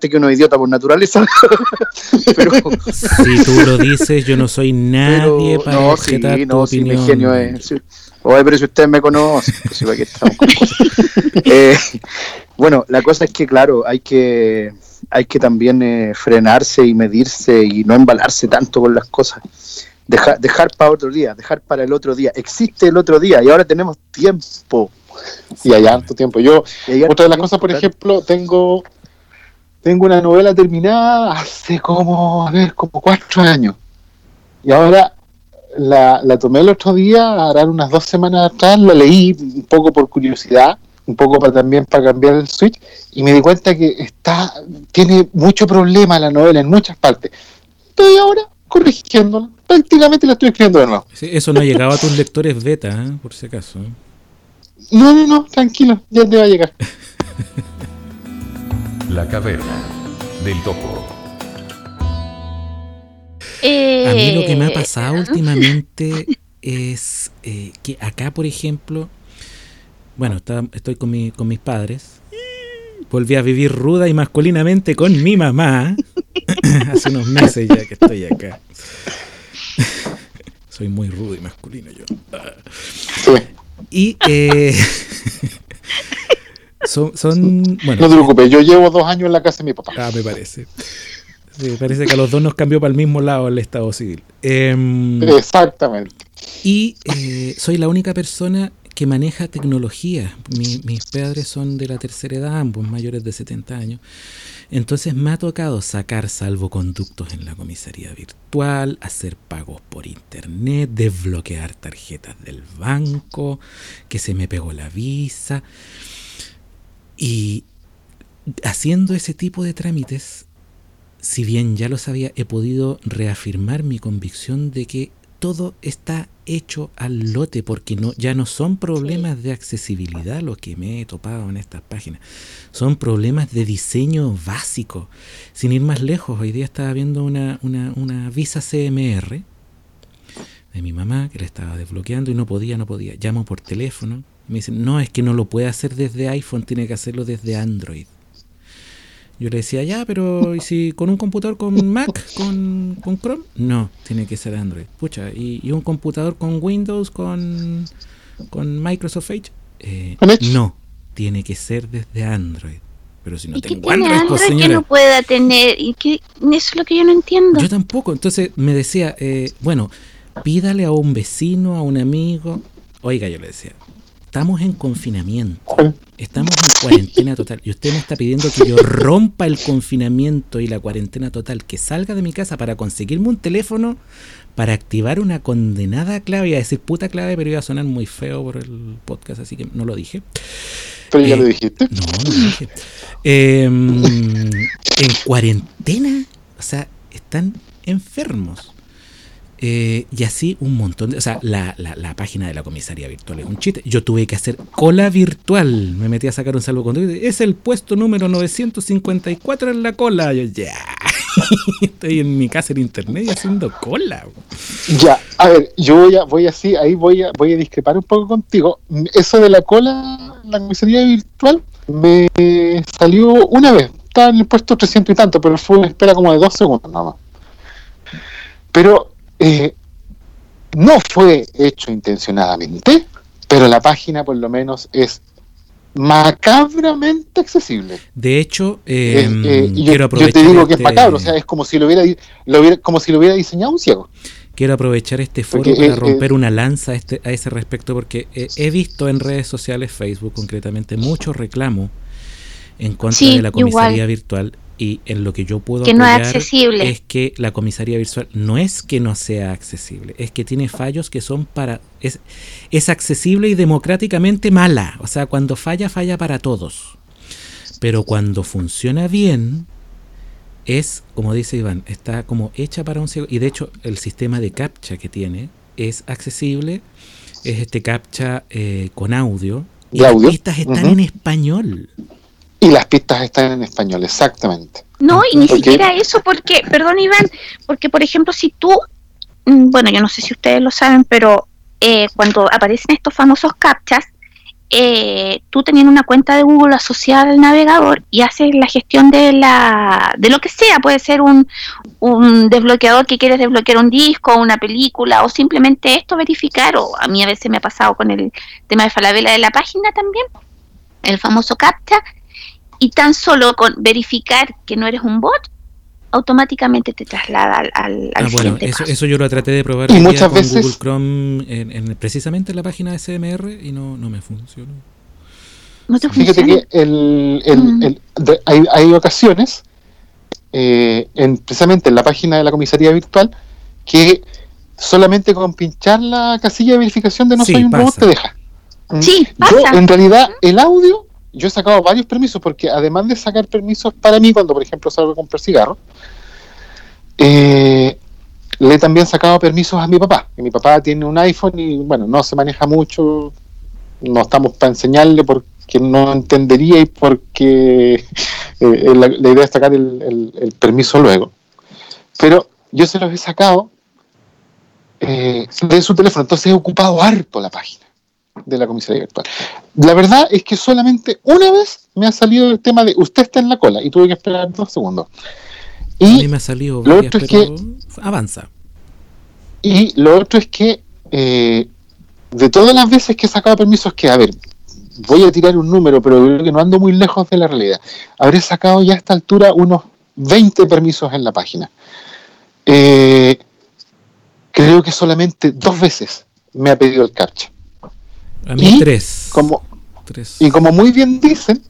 que uno es idiota por naturaleza pero Si tú lo dices, yo no soy nadie pero, para no, objetar sí, tu no, sí, mi opinión. genio es. sí. Oye, pero si ustedes me conocen, pues igual que estamos con cosas. Eh, bueno, la cosa es que, claro, hay que, hay que también eh, frenarse y medirse y no embalarse tanto con las cosas. Dejar, dejar para otro día, dejar para el otro día. Existe el otro día y ahora tenemos tiempo. Y hay harto tiempo. Yo, otra de las cosas, por ejemplo, tengo tengo una novela terminada hace como, a ver, como cuatro años. Y ahora la, la tomé el otro día, harán unas dos semanas atrás, la leí un poco por curiosidad, un poco para también para cambiar el switch, y me di cuenta que está tiene mucho problema la novela en muchas partes. Estoy ahora corrigiéndola, prácticamente la estoy escribiendo de nuevo. Sí, Eso no ha llegado a tus lectores beta, ¿eh? por si acaso. ¿eh? No, no, no, tranquilo, ya te va a llegar. La caverna del topo. A mí lo que me ha Eh, pasado últimamente es eh, que acá, por ejemplo, bueno, está- estoy con, mi- con mis padres. Volví a vivir ruda y masculinamente con mi mamá. Hace unos meses ya que estoy acá. Soy muy rudo y masculino yo. Y eh, son, son, no te preocupes, yo llevo dos años en la casa de mi papá. Ah, me parece. Sí, parece que a los dos nos cambió para el mismo lado el Estado civil. Em, Exactamente. y eh, soy la única persona que maneja tecnología. Mi- mis padres son de la tercera edad, ambos mayores de 70 años. Entonces me ha tocado sacar salvoconductos en la comisaría virtual, hacer pagos por internet, desbloquear tarjetas del banco, que se me pegó la visa. Y haciendo ese tipo de trámites, si bien ya lo sabía, he podido reafirmar mi convicción de que todo está hecho al lote, porque no, ya no son problemas de accesibilidad los que me he topado en estas páginas, son problemas de diseño básico. Sin ir más lejos, hoy día estaba viendo una, una, una visa CMR de mi mamá que la estaba desbloqueando y no podía, no podía. Llamo por teléfono, me dicen, no, es que no lo puede hacer desde iPhone, tiene que hacerlo desde Android. Yo le decía, ya, pero ¿y si con un computador con Mac, con, con Chrome? No, tiene que ser Android. Pucha, ¿y, y un computador con Windows, con, con Microsoft Edge? Eh, no, tiene que ser desde Android. Pero si no ¿Y qué tengo tiene Android, pues, Android que no pueda tener? ¿Y qué? Eso es lo que yo no entiendo. Yo tampoco. Entonces me decía, eh, bueno, pídale a un vecino, a un amigo. Oiga, yo le decía, estamos en confinamiento. Estamos en cuarentena total. Y usted me está pidiendo que yo rompa el confinamiento y la cuarentena total, que salga de mi casa para conseguirme un teléfono para activar una condenada clave. Iba a decir puta clave, pero iba a sonar muy feo por el podcast, así que no lo dije. Pero ya Eh, lo dijiste. No, no lo dije. Em, en cuarentena, o sea, están enfermos. Eh, y así un montón de... O sea, la, la- la página de la comisaría virtual es un chiste. Yo tuve que hacer cola virtual. Me metí a sacar un salvoconducto. Es el puesto número 954 en la cola. Yo ya. Estoy en mi casa en internet haciendo cola. Ya, a ver, yo voy a, voy así, ahí voy a, voy a discrepar un poco contigo. Eso de la cola, la comisaría virtual, me salió una vez. Estaba en el puesto 300 y tanto, pero fue una espera como de dos segundos nada más. Pero eh, no fue hecho intencionadamente, pero la página por lo menos es macabramente accesible. De hecho, Eh, eh, eh, yo, quiero yo aprovechar te digo que es este- macabro, o sea, es como si lo hubiera, lo hubiera- como si lo hubiera diseñado un ciego. Quiero aprovechar este foro Porque, para romper una lanza a, este, a ese respecto porque eh, he visto en redes sociales, Facebook concretamente, mucho reclamo en contra Sí, de la comisaría igual. virtual y en lo que yo puedo Que no es apoyar accesible. es que la comisaría virtual no es que no sea accesible, es que tiene fallos que son para... Es, es accesible y democráticamente mala, o sea, cuando falla, falla para todos. Pero cuando funciona bien, es, como dice Iván, está como hecha para un ciego. Y de hecho, el sistema de captcha que tiene es accesible. Es este captcha eh, con audio. Y las pistas están en español. Y las pistas están en español, exactamente. No, y ni siquiera eso, porque, perdón Iván, porque por ejemplo, si tú, mm, bueno, yo no sé si ustedes lo saben, pero eh, cuando aparecen estos famosos captchas, eh, tú teniendo una cuenta de Google asociada al navegador y haces la gestión de la de lo que sea, puede ser un, un desbloqueador que quieres desbloquear un disco, una película o simplemente esto verificar, o a mí a veces me ha pasado con el tema de Falabella de la página también, el famoso captcha, y tan solo con verificar que no eres un bot, automáticamente te traslada al, al, al Ah, bueno, siguiente eso, paso. eso yo lo traté de probar Y muchas con veces- Google Chrome en, en- precisamente en la página de CMR y no, no me funcionó. no te Fíjate funciona. que el, el- Mm. el- de- hay, hay ocasiones, eh, en, precisamente en la página de la comisaría virtual, que solamente con pinchar la casilla de verificación de no Sí, soy un robot pasa. te deja. Mm. Sí, Yo, pasa. en realidad, el audio, yo he sacado varios permisos, porque además de sacar permisos para mí, cuando por ejemplo salgo a comprar cigarros, eh, le he también sacado permisos a mi papá. que mi papá tiene un iPhone y, bueno, no se maneja mucho, no estamos para enseñarle porque no entendería y porque eh, la, la idea es sacar el permiso luego. Pero yo se los he sacado eh, de su teléfono, entonces he ocupado harto la página de la comisaría virtual. La verdad es que solamente una vez me ha salido el tema de usted está en la cola y tuve que esperar dos segundos. A mí Y, me ha salido lo varias, otro es pero avanza. y lo otro es que eh, de todas las veces que he sacado permisos que, a ver, voy a tirar un número, pero creo que no ando muy lejos de la realidad. Habré sacado ya a esta altura unos 20 permisos en la página. Eh, creo que solamente dos veces me ha pedido el captcha. A mí Y tres. Como, Tres. y como muy bien dicen,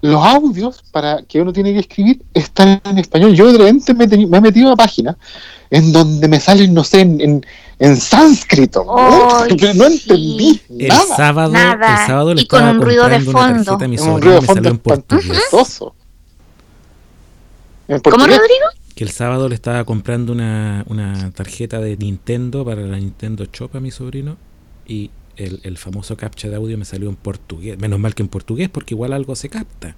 los audios para que uno tiene que escribir están en español. Yo de repente me, he teni- me he metido a páginas en donde me salen, no sé, en, en, en sánscrito. Pero no sí. entendí El nada. sábado, Nada. el sábado le Y con un ruido de fondo. un sobrino ruido y de fondo espantoso. ¿Cómo. Rodrigo? Que el sábado le estaba comprando una, una tarjeta de Nintendo para la Nintendo Shop a mi sobrino y el, el famoso captcha de audio me salió en portugués. Menos mal que en portugués porque igual algo se capta.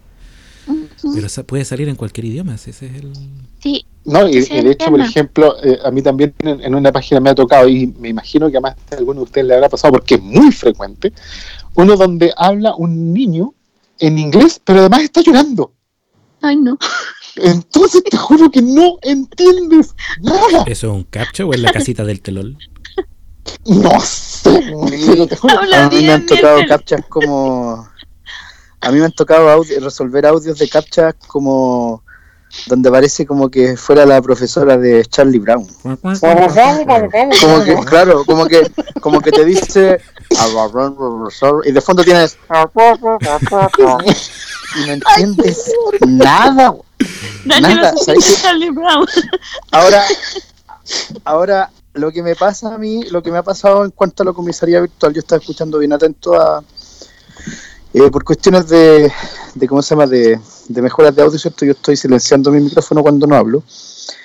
Pero sa- puede salir en cualquier idioma, ese es el... Sí, No, y, de el hecho, por ejemplo, eh, a mí también en, en una página me ha tocado, y me imagino que además a alguno de ustedes le habrá pasado, porque es muy frecuente, uno donde habla un niño en inglés, pero además está llorando. ay no. Entonces te juro que no entiendes nada. ¿Eso es un captcha o es la casita del telol? No sé, pero te juro. Habla A mí me han tocado bien. captchas como. A mí me han tocado audi- resolver audios de captchas como. Donde parece como que fuera la profesora de Charlie Brown. Como que, claro, como que, como que te dice. Y de fondo tienes. Y no entiendes nada. Nada. Charlie Brown. Ahora, ahora lo que me pasa a mí, lo que me ha pasado en cuanto a la comisaría virtual, yo estaba escuchando bien atento a eh, por cuestiones de, de cómo se llama de, de mejoras de audio, ¿cierto? Yo estoy silenciando mi micrófono cuando no hablo.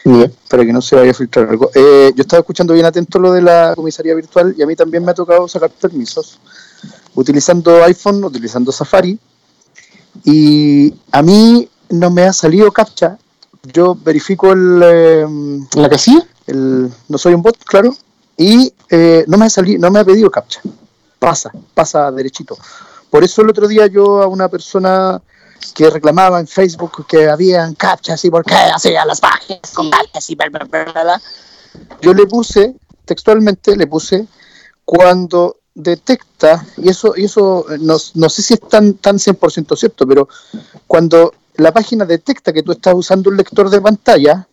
Ya. para que no se vaya a filtrar algo. Eh, yo estaba escuchando bien atento lo de la comisaría virtual y a mí también me ha tocado sacar permisos utilizando iPhone, utilizando Safari y a mí no me ha salido captcha. Yo verifico el, eh, ¿La casilla? el no soy un bot, claro, y eh, no me ha salido, no me ha pedido captcha. Pasa, pasa derechito. Por eso el otro día yo a una persona que reclamaba en Facebook que habían captchas y por qué hacían las páginas con captchas y bla, bla, bla, yo le puse, textualmente le puse, cuando detecta, y eso, y eso eh, no, no sé si es tan, tan 100% cierto, pero cuando la página detecta que tú estás usando un lector de pantalla,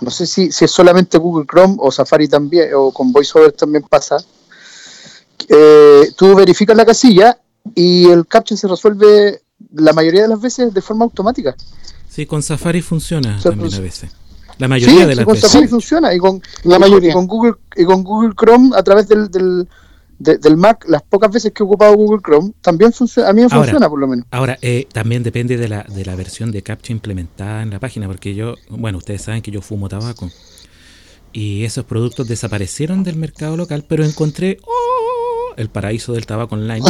no sé si, si es solamente Google Chrome o Safari también, o con VoiceOver también pasa, eh, tú verificas la casilla y el captcha se resuelve la mayoría de las veces de forma automática. Sí, con Safari funciona O sea, también pues- a veces. La mayoría Sí, de sí, las con veces. Safari funciona y con, La y con- mayoría. y con Google y con Google Chrome a través del, del, de- del Mac, las pocas veces que he ocupado Google Chrome, también funciona, a mí me Ahora, funciona por lo menos. Ahora, eh, también depende de la, de la versión de captcha implementada en la página, porque yo, bueno, ustedes saben que yo fumo tabaco. Y esos productos desaparecieron del mercado local, pero encontré ¡oh! el paraíso del tabaco online.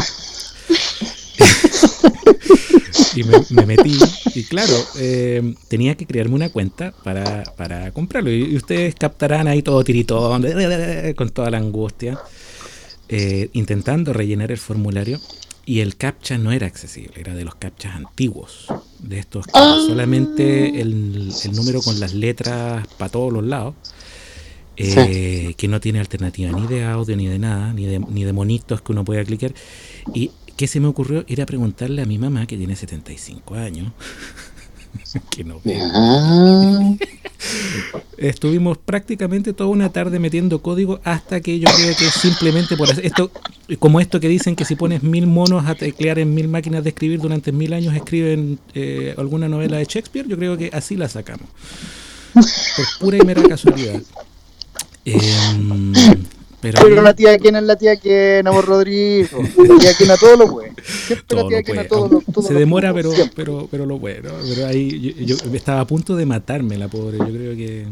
y me, me metí, y claro, eh, tenía que crearme una cuenta para, para comprarlo. Y, y ustedes captarán ahí todo tiritón, con toda la angustia, eh, intentando rellenar el formulario. Y el captcha no era accesible, era de los captchas antiguos, de estos que solamente el, el número con las letras para todos los lados, eh, que no tiene alternativa ni de audio ni de nada, ni de, ni de monitos que uno pueda clicar. Y qué se me ocurrió era preguntarle a mi mamá, que tiene 75 años, que no Estuvimos prácticamente toda una tarde metiendo código hasta que yo creo que simplemente por hacer esto, como esto que dicen que si pones mil monos a teclear en mil máquinas de escribir durante mil años escriben eh, alguna novela de Shakespeare, yo creo que así la sacamos. Por pura y mera casualidad. Em, pero Pero la tía Kena es la tía Kena, vos Rodrigo. La tía Kena todo lo puede. Siempre todo la tía lo Kena puede. todo lo todo Se lo demora, pero, siempre. pero, pero lo bueno. Pero ahí yo, yo estaba a punto de matarme, la pobre. Yo creo que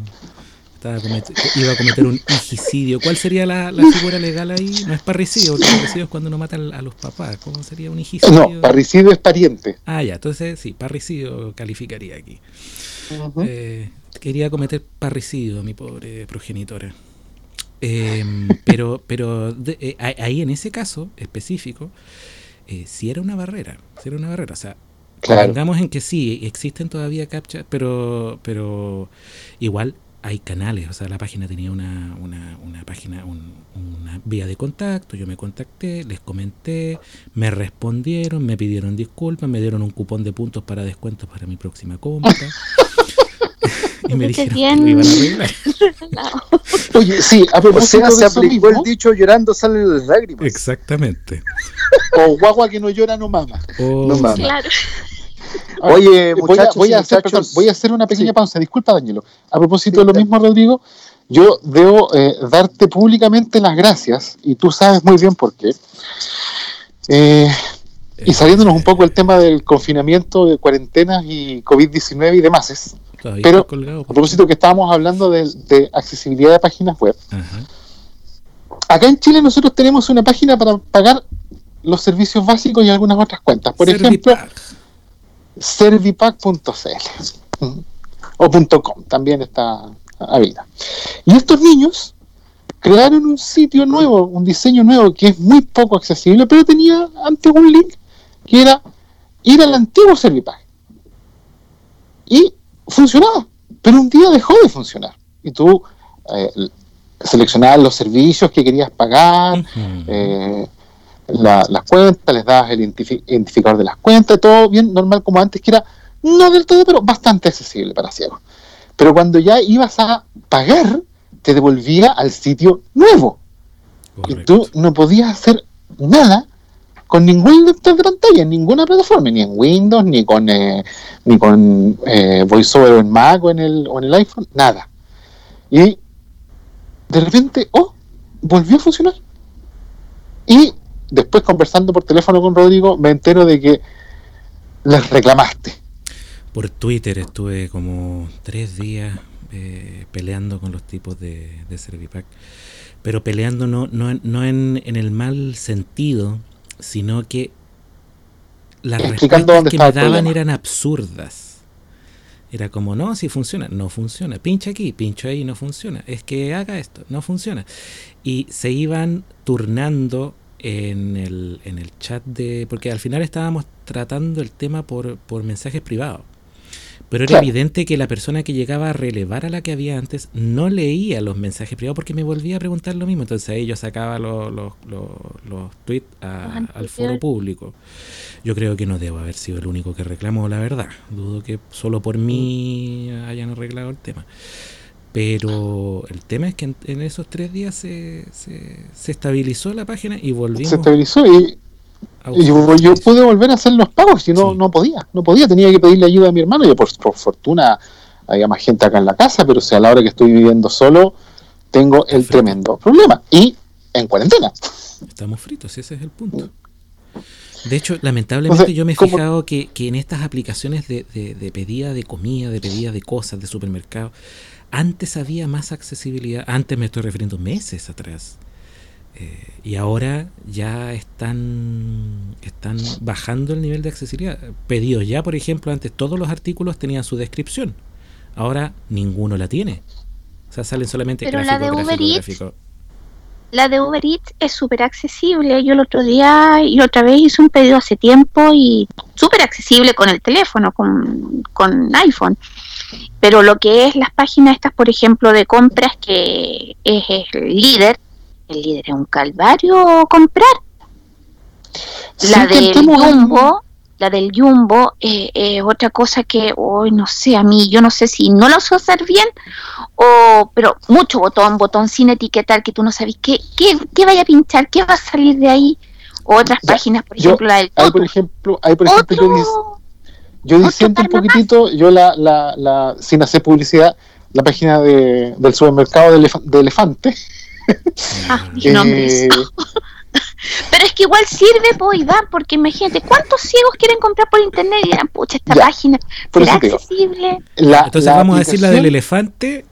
estaba a comet- iba a cometer un hijicidio. ¿Cuál sería la, la figura legal ahí? No es parricidio, parricidio es cuando uno mata a los papás. ¿Cómo sería un hijicidio? no, parricidio es pariente. Ah, ya, entonces sí, parricidio calificaría aquí. Eh, quería cometer parricidio, mi pobre progenitora. Em, pero pero de- eh, ahí en ese caso específico, eh, sí era una barrera. Sí era una barrera. O sea, Claro. En que sí, existen todavía captchas, pero, pero igual hay canales. O sea, la página tenía una, una, una página, un- una vía de contacto. Yo me contacté, les comenté, me respondieron, me pidieron disculpas, me dieron un cupón de puntos para descuentos para mi próxima compra. y me Entonces, dijeron que lo iban a arreglar. No. Oye, sí, a O propósito sea, se aplicó mismo, el dicho llorando salen las lágrimas. Exactamente. o guagua que no llora no mama. Oh, No mames. Claro. Oye, voy a- muchachos voy, a hacer, muchachos. perdón, voy a hacer una pequeña Sí. pausa. Disculpa, Danielo. A propósito Sí, de lo mismo, Rodrigo, yo debo eh, darte públicamente las gracias, y tú sabes muy bien por qué. Eh, y saliéndonos un poco del tema del confinamiento, de cuarentenas y COVID-19 y demás. Todavía pero- colgado. A propósito que estábamos hablando de, de accesibilidad de páginas web. Ajá. Acá en Chile nosotros tenemos una página para pagar los servicios básicos y algunas otras cuentas. Por ejemplo, Servipack. servipack.cl o .com también está habilitado. Y estos niños crearon un sitio nuevo, un diseño nuevo que es muy poco accesible, pero tenía antes un link que era ir al antiguo Servipack. Y funcionaba, pero un día dejó de funcionar. Y tú eh, seleccionabas los servicios que querías pagar, eh, la- las cuentas, les dabas el identifi- identificador de las cuentas, todo bien normal como antes, que era no del todo, pero bastante accesible para ciegos. Pero cuando ya ibas a pagar, te devolvía al sitio nuevo. Y tú no podías hacer nada con ningún pantalla, en ninguna plataforma, ni en Windows, ni con eh, ni con eh, VoiceOver o en Mac o en, el, o en el iPhone, nada. Y de repente, oh, volvió a funcionar. Y después conversando por teléfono con Rodrigo, me entero de que les reclamaste. Por Twitter estuve como tres días eh, peleando con los tipos de, de Servipack. Pero peleando no, no, no en, en el mal sentido, sino que las Explicando respuestas que me daban eran absurdas. Era como, no, si funciona, no funciona. Pincha aquí, pincho ahí, no funciona. Es que haga esto, no funciona. Y se iban turnando en el, en el chat de... Porque al final estábamos tratando el tema por, por mensajes privados. Pero era Claro. evidente que la persona que llegaba a relevar a la que había antes no leía los mensajes privados porque me volvía a preguntar lo mismo. Entonces ahí yo sacaba los, los, los, los tweets a- al foro público. Yo creo que no debo haber sido el único que reclamó, la verdad. Dudo que solo por mí hayan arreglado el tema. Pero el tema es que en, en esos tres días se, se, se estabilizó la página y volvimos Se estabilizó y yo, pude volver a hacer los pagos y no, Sí. no podía, no podía, tenía que pedirle ayuda a mi hermano. Yo por, por fortuna había más gente acá en la casa, pero o sea, a la hora que estoy viviendo solo, tengo el tremendo problema. Y en cuarentena. Estamos fritos, ese es el punto. De hecho, lamentablemente O sea, yo me he ¿cómo- fijado que, que en estas aplicaciones de, de, de pedida de comida, de pedida de cosas, de supermercado, antes había más accesibilidad, antes me estoy refiriendo meses atrás, Eh, y ahora ya están, están bajando el nivel de accesibilidad. Pedidos ya, por ejemplo, antes todos los artículos tenían su descripción, ahora ninguno la tiene. O sea, salen solamente Pero la gráfico, de gráfico, Uber Eats gráfico. La de Uber Eats es súper accesible. Yo el otro día y otra vez hice un pedido hace tiempo y súper accesible con el teléfono, con, con iPhone. Pero lo que es las páginas estas, por ejemplo, de compras, que es el líder, el líder es un calvario comprar. La Sí, del. Jumbo, la del Jumbo eh, es otra cosa que hoy no sé, a mí yo no sé si no lo sé hacer bien o pero mucho botón, botón sin etiquetar que tú no sabes qué, qué, qué vaya a pinchar, qué va a salir de ahí. O otras Ya, páginas, por yo- ejemplo, la del Ahí, por ejemplo, ahí, por ejemplo yo, dis- yo disiento un más. poquitito, yo la, la, la, sin hacer publicidad, la página de, del supermercado de, Elef- de Elefante. ah, dije nombres. eh, Pero es que igual sirve, pues, Iván, porque imagínate, ¿cuántos ciegos quieren comprar por internet y dirán, pucha, esta Ya, página será accesible? la, Entonces la vamos a decir la del elefante,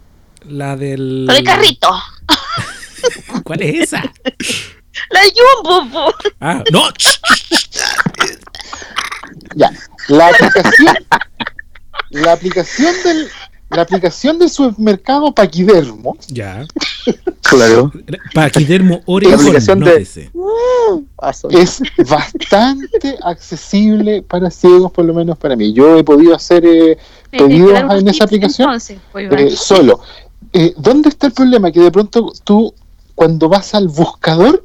la del... Lo del carrito, ¿Cuál es esa? la Jumbo, po. Ah, no. Ya, la aplicación, la aplicación del, la aplicación del supermercado Paquidermo Ya. Claro. Paquidermo La Oregon, aplicación de- nótese. es bastante accesible para ciegos, por lo menos para mí. Yo he podido hacer eh, pedidos en esa aplicación entonces, pues, eh, solo. Eh, ¿Dónde está el problema? Que de pronto tú, cuando vas al buscador,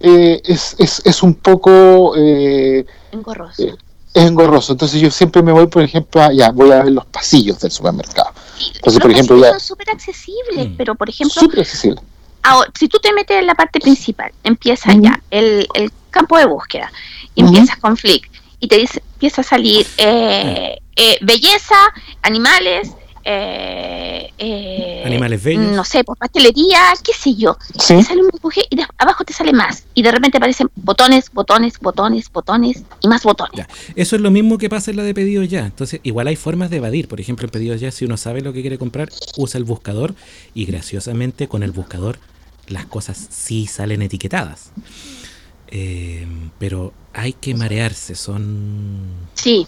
eh, es, es, es un poco eh, Engorroso. eh, es engorroso. Entonces yo siempre me voy, por ejemplo, a, ya, voy a ver los pasillos del supermercado. Entonces, por ejemplo, ya, son súper accesibles, Mm. pero por ejemplo, súper accesible. ahora, si tú te metes en la parte principal, empieza Ujú. ya el, el campo de búsqueda, y empiezas con Flick, y te dice, empieza a salir eh, eh, belleza, animales, eh, eh, Animales bellos. no sé, pues pastelería, qué sé yo. Sí. Te sale un empuje y de- abajo te sale más, y de repente aparecen botones, botones, botones, botones, y más botones. Ya. Eso es lo mismo que pasa en la de pedidos ya. Entonces, igual hay formas de evadir. Por ejemplo, en pedidos ya, si uno sabe lo que quiere comprar, usa el buscador y graciosamente con el buscador las cosas sí salen etiquetadas. Eh, pero hay que marearse, son... Sí,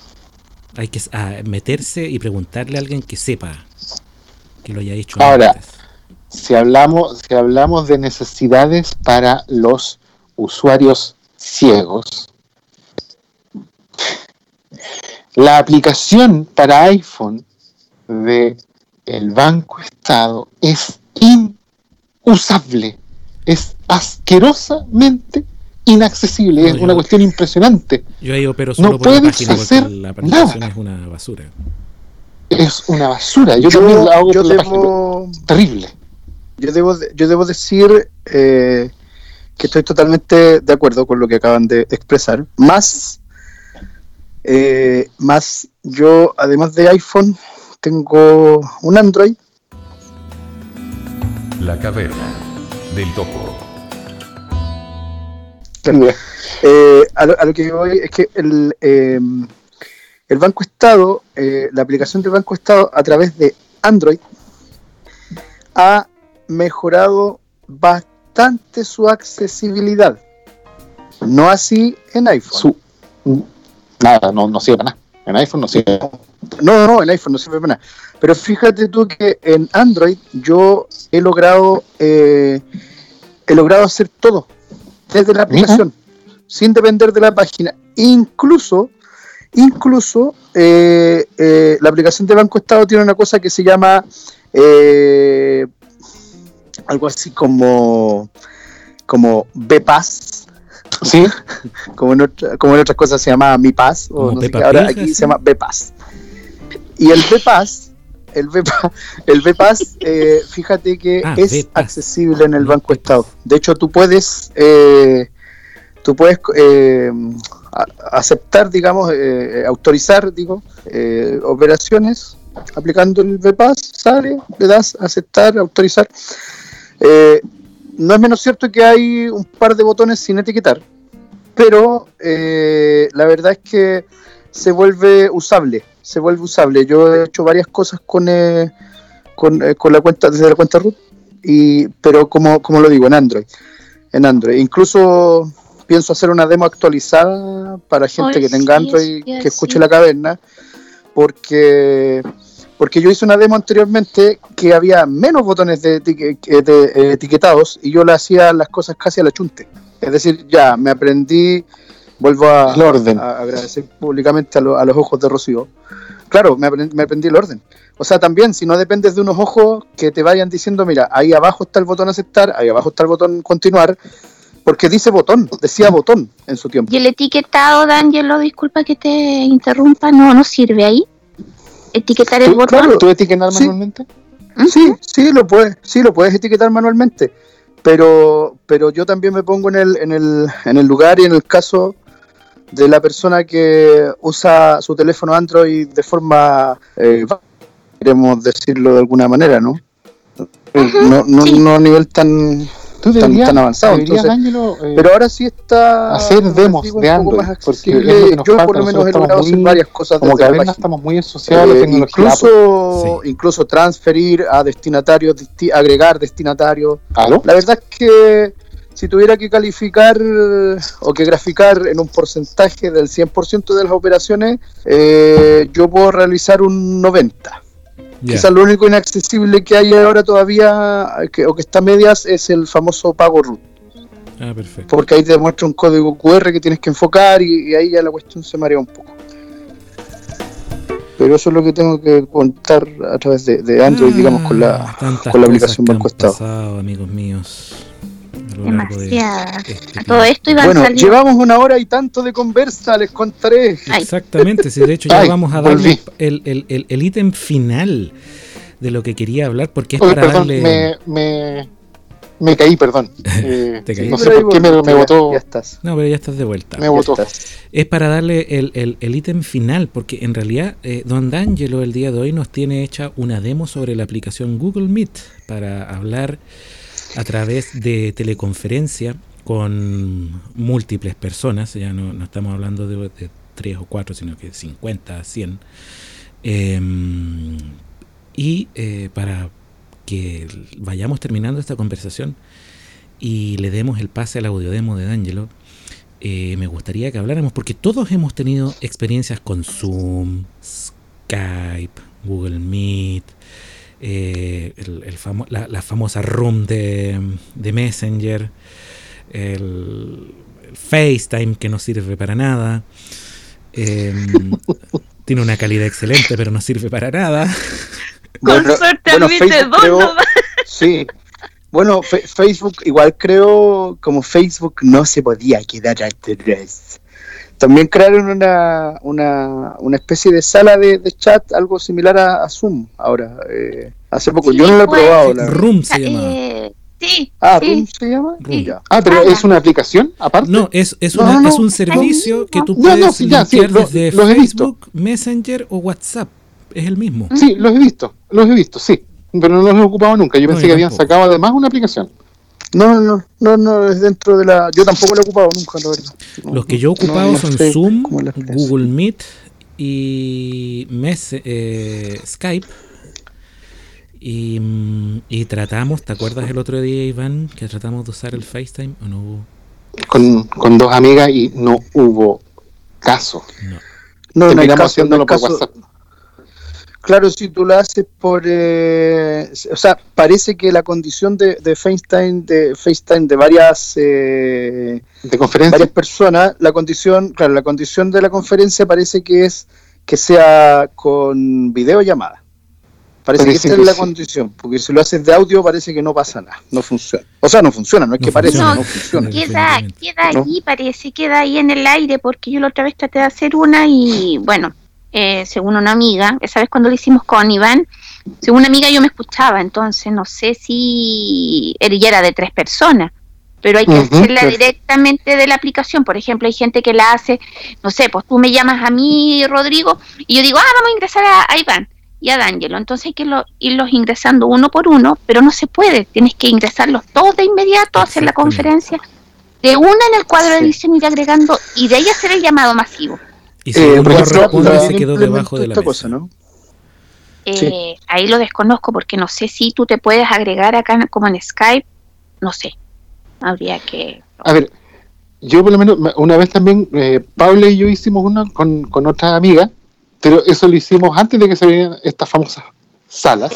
Hay que meterse y preguntarle a alguien que sepa que lo haya hecho Ahora, antes. Si hablamos, si hablamos de necesidades para los usuarios ciegos, la aplicación para iPhone de el Banco Estado es inusable, es asquerosamente inaccesible, No, es yo- una cuestión impresionante, Yo ahí opero solo no por la puedes página porque hacer la nada. es una basura. es una basura. Yo, Yo, también la hago yo por la página, debo, terrible. yo debo, yo debo decir eh, que estoy totalmente de acuerdo con lo que acaban de expresar. Más, eh, más yo, además de iPhone, tengo un Android. La caverna del topo. Eh, a, lo, a lo que voy es que el, eh, el Banco Estado, eh, la aplicación del Banco Estado a través de Android, ha mejorado bastante su accesibilidad. No así en iPhone. Su, nada, no, no sirve para nada. En iPhone no sirve. No, no, en iPhone no sirve para nada. Pero fíjate tú que en Android yo he logrado eh, he logrado hacer todo desde la aplicación, sin depender de la página. Incluso, incluso eh, eh, la aplicación de Banco Estado tiene una cosa que se llama eh, algo así como como BPAS, Sí, como en, otra- como en otras cosas se llama Mi Paz, o no sé qué, ahora aquí se llama BPAS. Y el BPAS, el BPAS, el BPAS eh, fíjate que Ah, es BPAS. accesible en el No, Banco BPAS. Estado. De hecho, tú puedes, eh, tú puedes eh, aceptar, digamos, autorizar, digo, operaciones aplicando el BPAS, sale, le das aceptar, autorizar. No es menos cierto que hay un par de botones sin etiquetar, pero la verdad es que se vuelve usable, se vuelve usable. Yo he hecho varias cosas con, eh, con, eh, con la cuenta, desde la cuenta root, y, pero como, como lo digo, en Android. En Android. Incluso pienso hacer una demo actualizada para gente que tenga sí, Android, sí, que escuche sí. la caverna, porque porque yo hice una demo anteriormente que había menos botones de, eh, de, eh, etiquetados y yo le hacía las cosas casi a la chunte. Es decir, ya me aprendí, vuelvo a, El orden. a agradecer públicamente a, lo- a los ojos de Rocío. Claro, me aprendí, me aprendí el orden. O sea, también, si no dependes de unos ojos que te vayan diciendo, mira, ahí abajo está el botón aceptar, ahí abajo está el botón continuar, porque dice botón, decía botón en su tiempo. Y el etiquetado, D'Angelo, disculpa que te interrumpa, no, no sirve ahí. Etiquetar el botón. claro, ¿Tú etiquetar Sí. manualmente? Ujú. Sí, sí, lo puedes, sí, lo puedes etiquetar manualmente. Pero, pero yo también me pongo en el, en el, en el lugar y en el caso de la persona que usa su teléfono Android de forma, eh, queremos decirlo de alguna manera, ¿no? no, no, sí. no a nivel tan, Tú tan, deberías, tan avanzado. deberías, Entonces, Ángelo, eh, pero ahora sí está hacer demos de Android, porque accesible. es lo que nos Yo falta, por lo menos he logrado hacer varias cosas como desde caverna estamos muy asociados a la Eh, tecnología. incluso, Sí. incluso transferir a destinatarios, disti- agregar destinatarios. ¿Aló? La verdad es que si tuviera que calificar eh, o que graficar en un porcentaje del 100% de las operaciones, eh, yo puedo realizar un 90%. Ya. Quizás lo único inaccesible que hay ahora todavía, que, o que está a medias, es el famoso pago root. Ah, perfecto. Porque ahí te muestra un código QR que tienes que enfocar y, y ahí ya la cuestión se marea un poco. Pero eso es lo que tengo que contar a través de, de Android, digamos, con la, Ah, con la aplicación Banco Estado. pasado, amigos míos. Lo largo de Demasiadas. este A todo esto iban Bueno, saliendo. llevamos una hora y tanto de conversa, les contaré. Ay. Exactamente, sí, de hecho ya Ay, vamos a darle el, el, el, el ítem final de lo que quería hablar, porque es Oye, para perdón, darle... me, me, me caí, perdón. Eh, Te caí. No sé por qué me, me ya- botó. Ya estás. No, pero ya estás de vuelta. Me estás. Es para darle el, el, el ítem final, porque en realidad eh, Don D'Angelo el día de hoy nos tiene hecha una demo sobre la aplicación Google Meet para hablar a través de teleconferencia con múltiples personas, ya no, no estamos hablando de, tres o cuatro, sino que 50, 100. Em, y eh, para que vayamos terminando esta conversación y le demos el pase al audio demo de D'Angelo, eh, me gustaría que habláramos, porque todos hemos tenido experiencias con Zoom, Skype, Google Meet, eh, el- el famo- la, la famosa Room de, de Messenger, el, el FaceTime que no sirve para nada. em, tiene una calidad excelente, pero no sirve para nada. Con Bueno, suerte bueno, admite dos creo-. Sí. Bueno, Facebook, igual creo, como Facebook no se podía quedar atrás. También crearon una, una, una especie de sala de, de chat, algo similar a, a Zoom ahora. eh, hace poco, Sí, yo no lo he pues. probado. La. Room se llama. Eh, sí, Ah, sí. ¿Room se llama? Room. Ya. Ah, pero Sala. es una aplicación aparte. No, es, es, No, una- no, no. es un servicio que tú No, puedes no, sí, ya, sí, linkear lo- desde los. Facebook, Messenger o WhatsApp. Es el mismo. Sí, los he visto, los he visto, sí. Pero no los he ocupado nunca. Yo No, pensé que habían sacado además una aplicación. No, no, no, no, es dentro de la. Yo tampoco lo he ocupado nunca, la verdad. Los que yo he ocupado no son sé Zoom, Google Meet y Mes- eh, Skype. Y, mm, y tratamos, ¿te acuerdas el otro día, Iván, que tratamos de usar el FaceTime o no hubo? Con, con dos amigas y no hubo caso. No. No, Terminamos caso, haciéndolo por caso. WhatsApp. Claro, si tú lo haces por, eh, o sea, parece que la condición de, de FaceTime, de FaceTime de varias, eh, De conferencia. varias personas, la condición, claro, la condición de la conferencia parece que es que sea con videollamada. Parece que Parece esta que es la sí. condición, porque si lo haces de audio parece que no pasa nada, no funciona. O sea, no funciona, no es No que parece, funciona. no funciona. Queda, queda ¿No? allí, parece, queda ahí en el aire, porque yo la otra vez traté de hacer una y, bueno, eh, según una amiga, esa vez cuando lo hicimos con Iván, según una amiga yo me escuchaba, entonces no sé si ella era de tres personas, pero hay que hacerla directamente de la aplicación. Por ejemplo, hay gente que la hace, no sé, pues tú me llamas a mí, Rodrigo, y yo digo, ah, vamos a ingresar a, a Iván y a D'Angelo. Entonces hay que lo- irlos ingresando uno por uno, pero no se puede. Tienes que ingresarlos todos de inmediato, hacer la conferencia de una en el cuadro de edición, ir agregando y de ahí hacer el llamado masivo. Y si Eh, uno responde, se quedó debajo de la esta mesa. cosa, ¿no? Sí. Eh, Ahí lo desconozco porque no sé si tú te puedes agregar acá como en Skype, no sé. Habría que... A ver, yo por lo menos me- una vez también, eh, Pablo y yo hicimos una con, con otra amiga, pero eso lo hicimos antes de que se vieran estas famosas salas,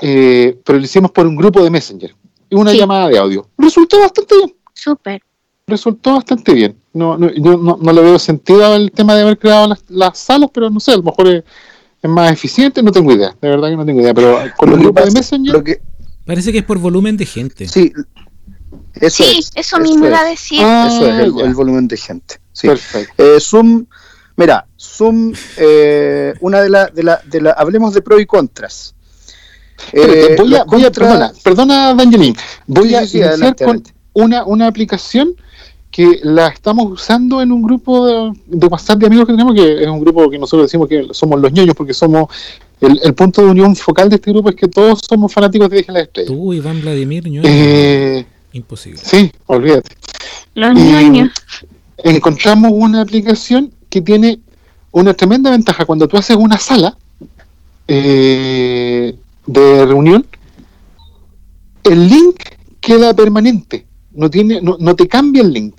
eh, pero lo hicimos por un grupo de Messenger y una Sí. llamada de audio. Resultó bastante bien, Súper. resultó bastante bien. No, no, yo no, no le veo sentido al tema de haber creado las, las salas, pero no sé, a lo mejor es, es más eficiente, no tengo idea, de verdad que no tengo idea, pero con los Lo que grupos de Messenger... lo que- Parece que es por volumen de gente. sí, eso sí, es. eso mismo iba a decir. Ah, Eso es el, volumen de gente. Sí. Perfecto. Eh, Zoom, mira, Zoom, eh, una de las, de la, de la, hablemos de pros y contras. Eh, voy a, voy a- perdona, perdona, Dangelín. Voy Sí, a sí, iniciar adelante, con adelante. Una, una aplicación que la estamos usando en un grupo de, de WhatsApp de amigos que tenemos, que es un grupo que nosotros decimos que somos los ñoños, porque somos el, el punto de unión focal de este grupo es que todos somos fanáticos de Deja la Estrella. Tú, Iván Vladimir, ño, Eh, imposible. sí, olvídate. Los Y- ñoños. encontramos una aplicación que tiene una tremenda ventaja. Cuando tú haces una sala eh, de reunión, el link queda permanente. No, tiene, no, no te cambia el link.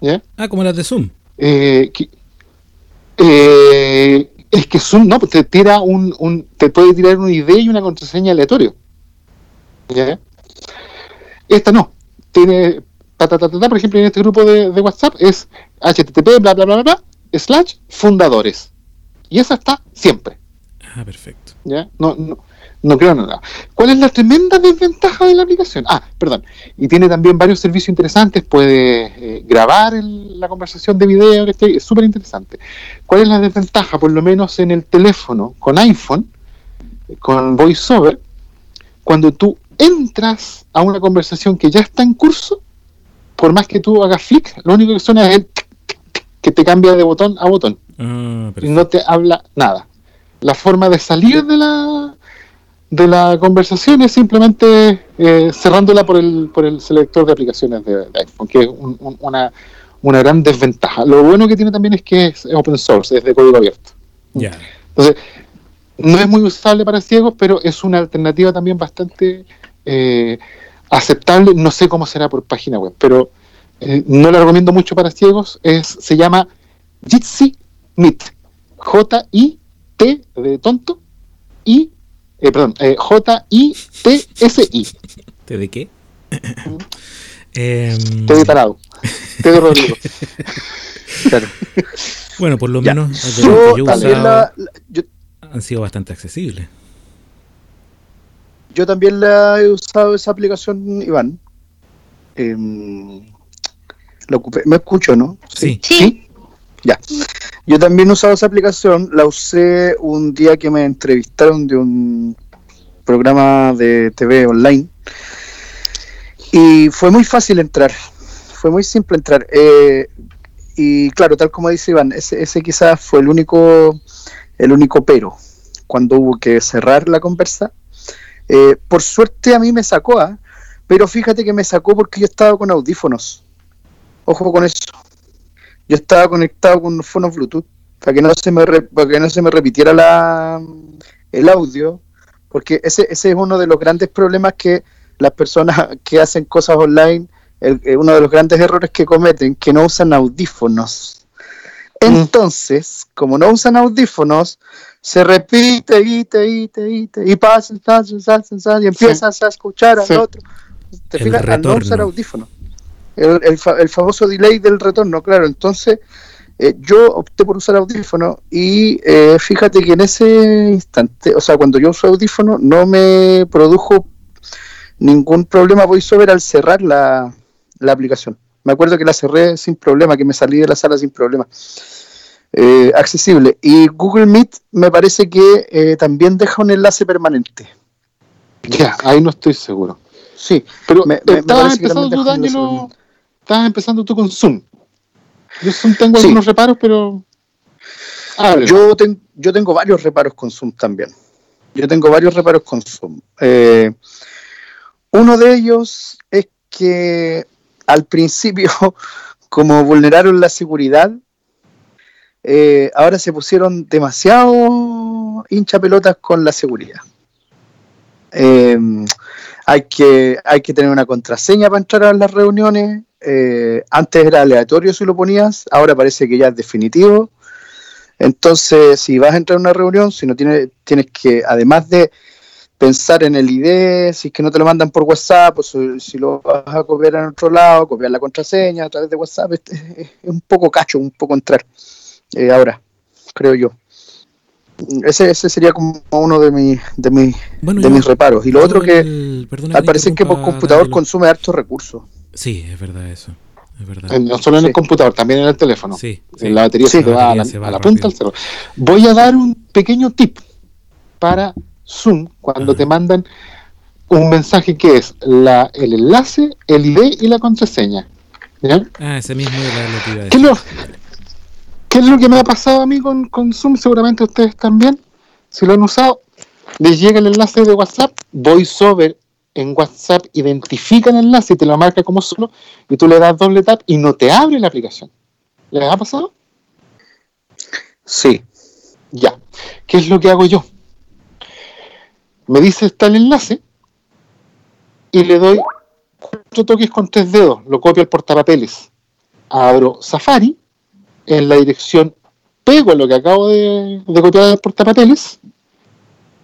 ¿Ya? Ah, como las de Zoom. Eh, que- eh, es que Zoom no, pues te tira un, un- te puede tirar una idea y una contraseña aleatorio. ¿Ya? Esta no. Tiene ta, ta, ta, ta, ta, por ejemplo, en este grupo de, de WhatsApp es http bla bla bla bla bla slash fundadores. Y esa está siempre. Ah, perfecto. ¿ya? No, no, no creo nada. ¿Cuál es la tremenda desventaja de la aplicación? Ah, perdón. Y tiene también varios servicios interesantes. Puede eh, grabar el- la conversación de video, ¿cachai? es súper interesante. ¿Cuál es la desventaja? Por lo menos en el teléfono con iPhone, con VoiceOver, cuando tú entras a una conversación que ya está en curso, por más que tú hagas flick, lo único que suena es el tic, tic, tic, que te cambia de botón a botón Ah, y no te habla nada. La forma de salir de la de la conversación es simplemente eh, cerrándola por el, por el selector de aplicaciones de, de iPhone, que es un- un- una, una gran desventaja. Lo bueno que tiene también es que es open source, es de código abierto. Ya. Entonces, no es muy usable para ciegos, pero es una alternativa también bastante eh, aceptable. No sé cómo será por página web, pero eh, no la recomiendo mucho para ciegos. Es, se llama Jitsi Meet. J-I-T de tonto y, eh, perdón, eh, J-I-T-S-I. ¿Te de qué? Em, T de tarado. T de Rodrigo. Claro. bueno, por lo Ya. menos Yo yo he también, usado, la, la- yo, han sido bastante accesibles. yo también la he usado esa aplicación, Iván. Em, ocupé, me escucho, ¿no? Sí. Sí, Ya. Yo también he usado esa aplicación, la usé un día que me entrevistaron de un programa de TV online y fue muy fácil entrar, fue muy simple entrar. Eh, y claro, tal como dice Iván, ese, ese quizás fue el único, el único pero cuando hubo que cerrar la conversa. Eh, por suerte a mí me sacó, ¿ah? pero fíjate que me sacó porque yo estaba con audífonos. Ojo con eso yo estaba conectado con unos fonos Bluetooth para que no se me re- para que no se me repitiera la el audio porque ese, ese es uno de los grandes problemas que las personas que hacen cosas online, el- eh, uno de los grandes errores que cometen, que no usan audífonos. Entonces, como no usan audífonos, se repite, ite, ite, ite, y pasa, pasa, pasa, y empiezas a escuchar al Sí. otro. ¿Te El fijas? Al no usar retorno. audífonos. El, el fa- el famoso delay del retorno, claro. Entonces, eh, yo opté por usar audífono y eh, fíjate que en ese instante, o sea, cuando yo uso audífono, no me produjo ningún problema VoiceOver al cerrar la, la aplicación. Me acuerdo que la cerré sin problema, que me salí de la sala sin problema. Eh, accesible. Y Google Meet me parece que eh, también deja un enlace permanente. Ya, ahí no estoy seguro. Sí, Pero Me- me- que empezando D'Angelo, estabas empezando tú con Zoom. Yo Zoom tengo Sí. algunos reparos, pero... Yo, ten- yo tengo varios reparos con Zoom también. Yo tengo varios reparos con Zoom. Eh, uno de ellos es que al principio, como vulneraron la seguridad, eh, ahora se pusieron demasiado hincha pelotas con la seguridad. Eh, hay, que, hay que tener una contraseña para entrar a las reuniones. Eh, antes era aleatorio si lo ponías, ahora parece que ya es definitivo. Entonces, si vas a entrar a una reunión, si no tienes, tienes que, además de pensar en el ID, si es que no te lo mandan por WhatsApp, o si, si lo vas a copiar en otro lado, copiar la contraseña a través de WhatsApp, es, es- es un poco cacho, un poco entrar. Eh, ahora, creo yo. Ese, ese sería como uno de, mis de, mis Bueno, de yo- mis reparos. Y lo otro que, el- al parecer que por computador consume hartos recursos. Sí, es verdad eso. Es verdad. No solo en Sí. el computador, también en el teléfono. Sí, sí. En la batería Sí. se te La va a la, se va a la rápido. punta al cerro. Voy a dar un pequeño tip para Zoom cuando Ajá. te mandan un mensaje que es la, el enlace, el ID y la contraseña. ¿Ya? Ah, ese mismo era lo que iba a ¿Qué es decir. lo, qué es lo que me ha pasado a mí con, con Zoom? Seguramente ustedes también, si lo han usado, les llega el enlace de WhatsApp, VoiceOver en WhatsApp identifica el enlace y te lo marca como solo, y tú le das doble tap y no te abre la aplicación. ¿Les ha pasado? Sí. Ya. ¿Qué es lo que hago yo? Me dice está el enlace y le doy cuatro toques con tres dedos. Lo copio al portapapeles. Abro Safari. En la dirección pego lo que acabo de, de copiar al portapapeles.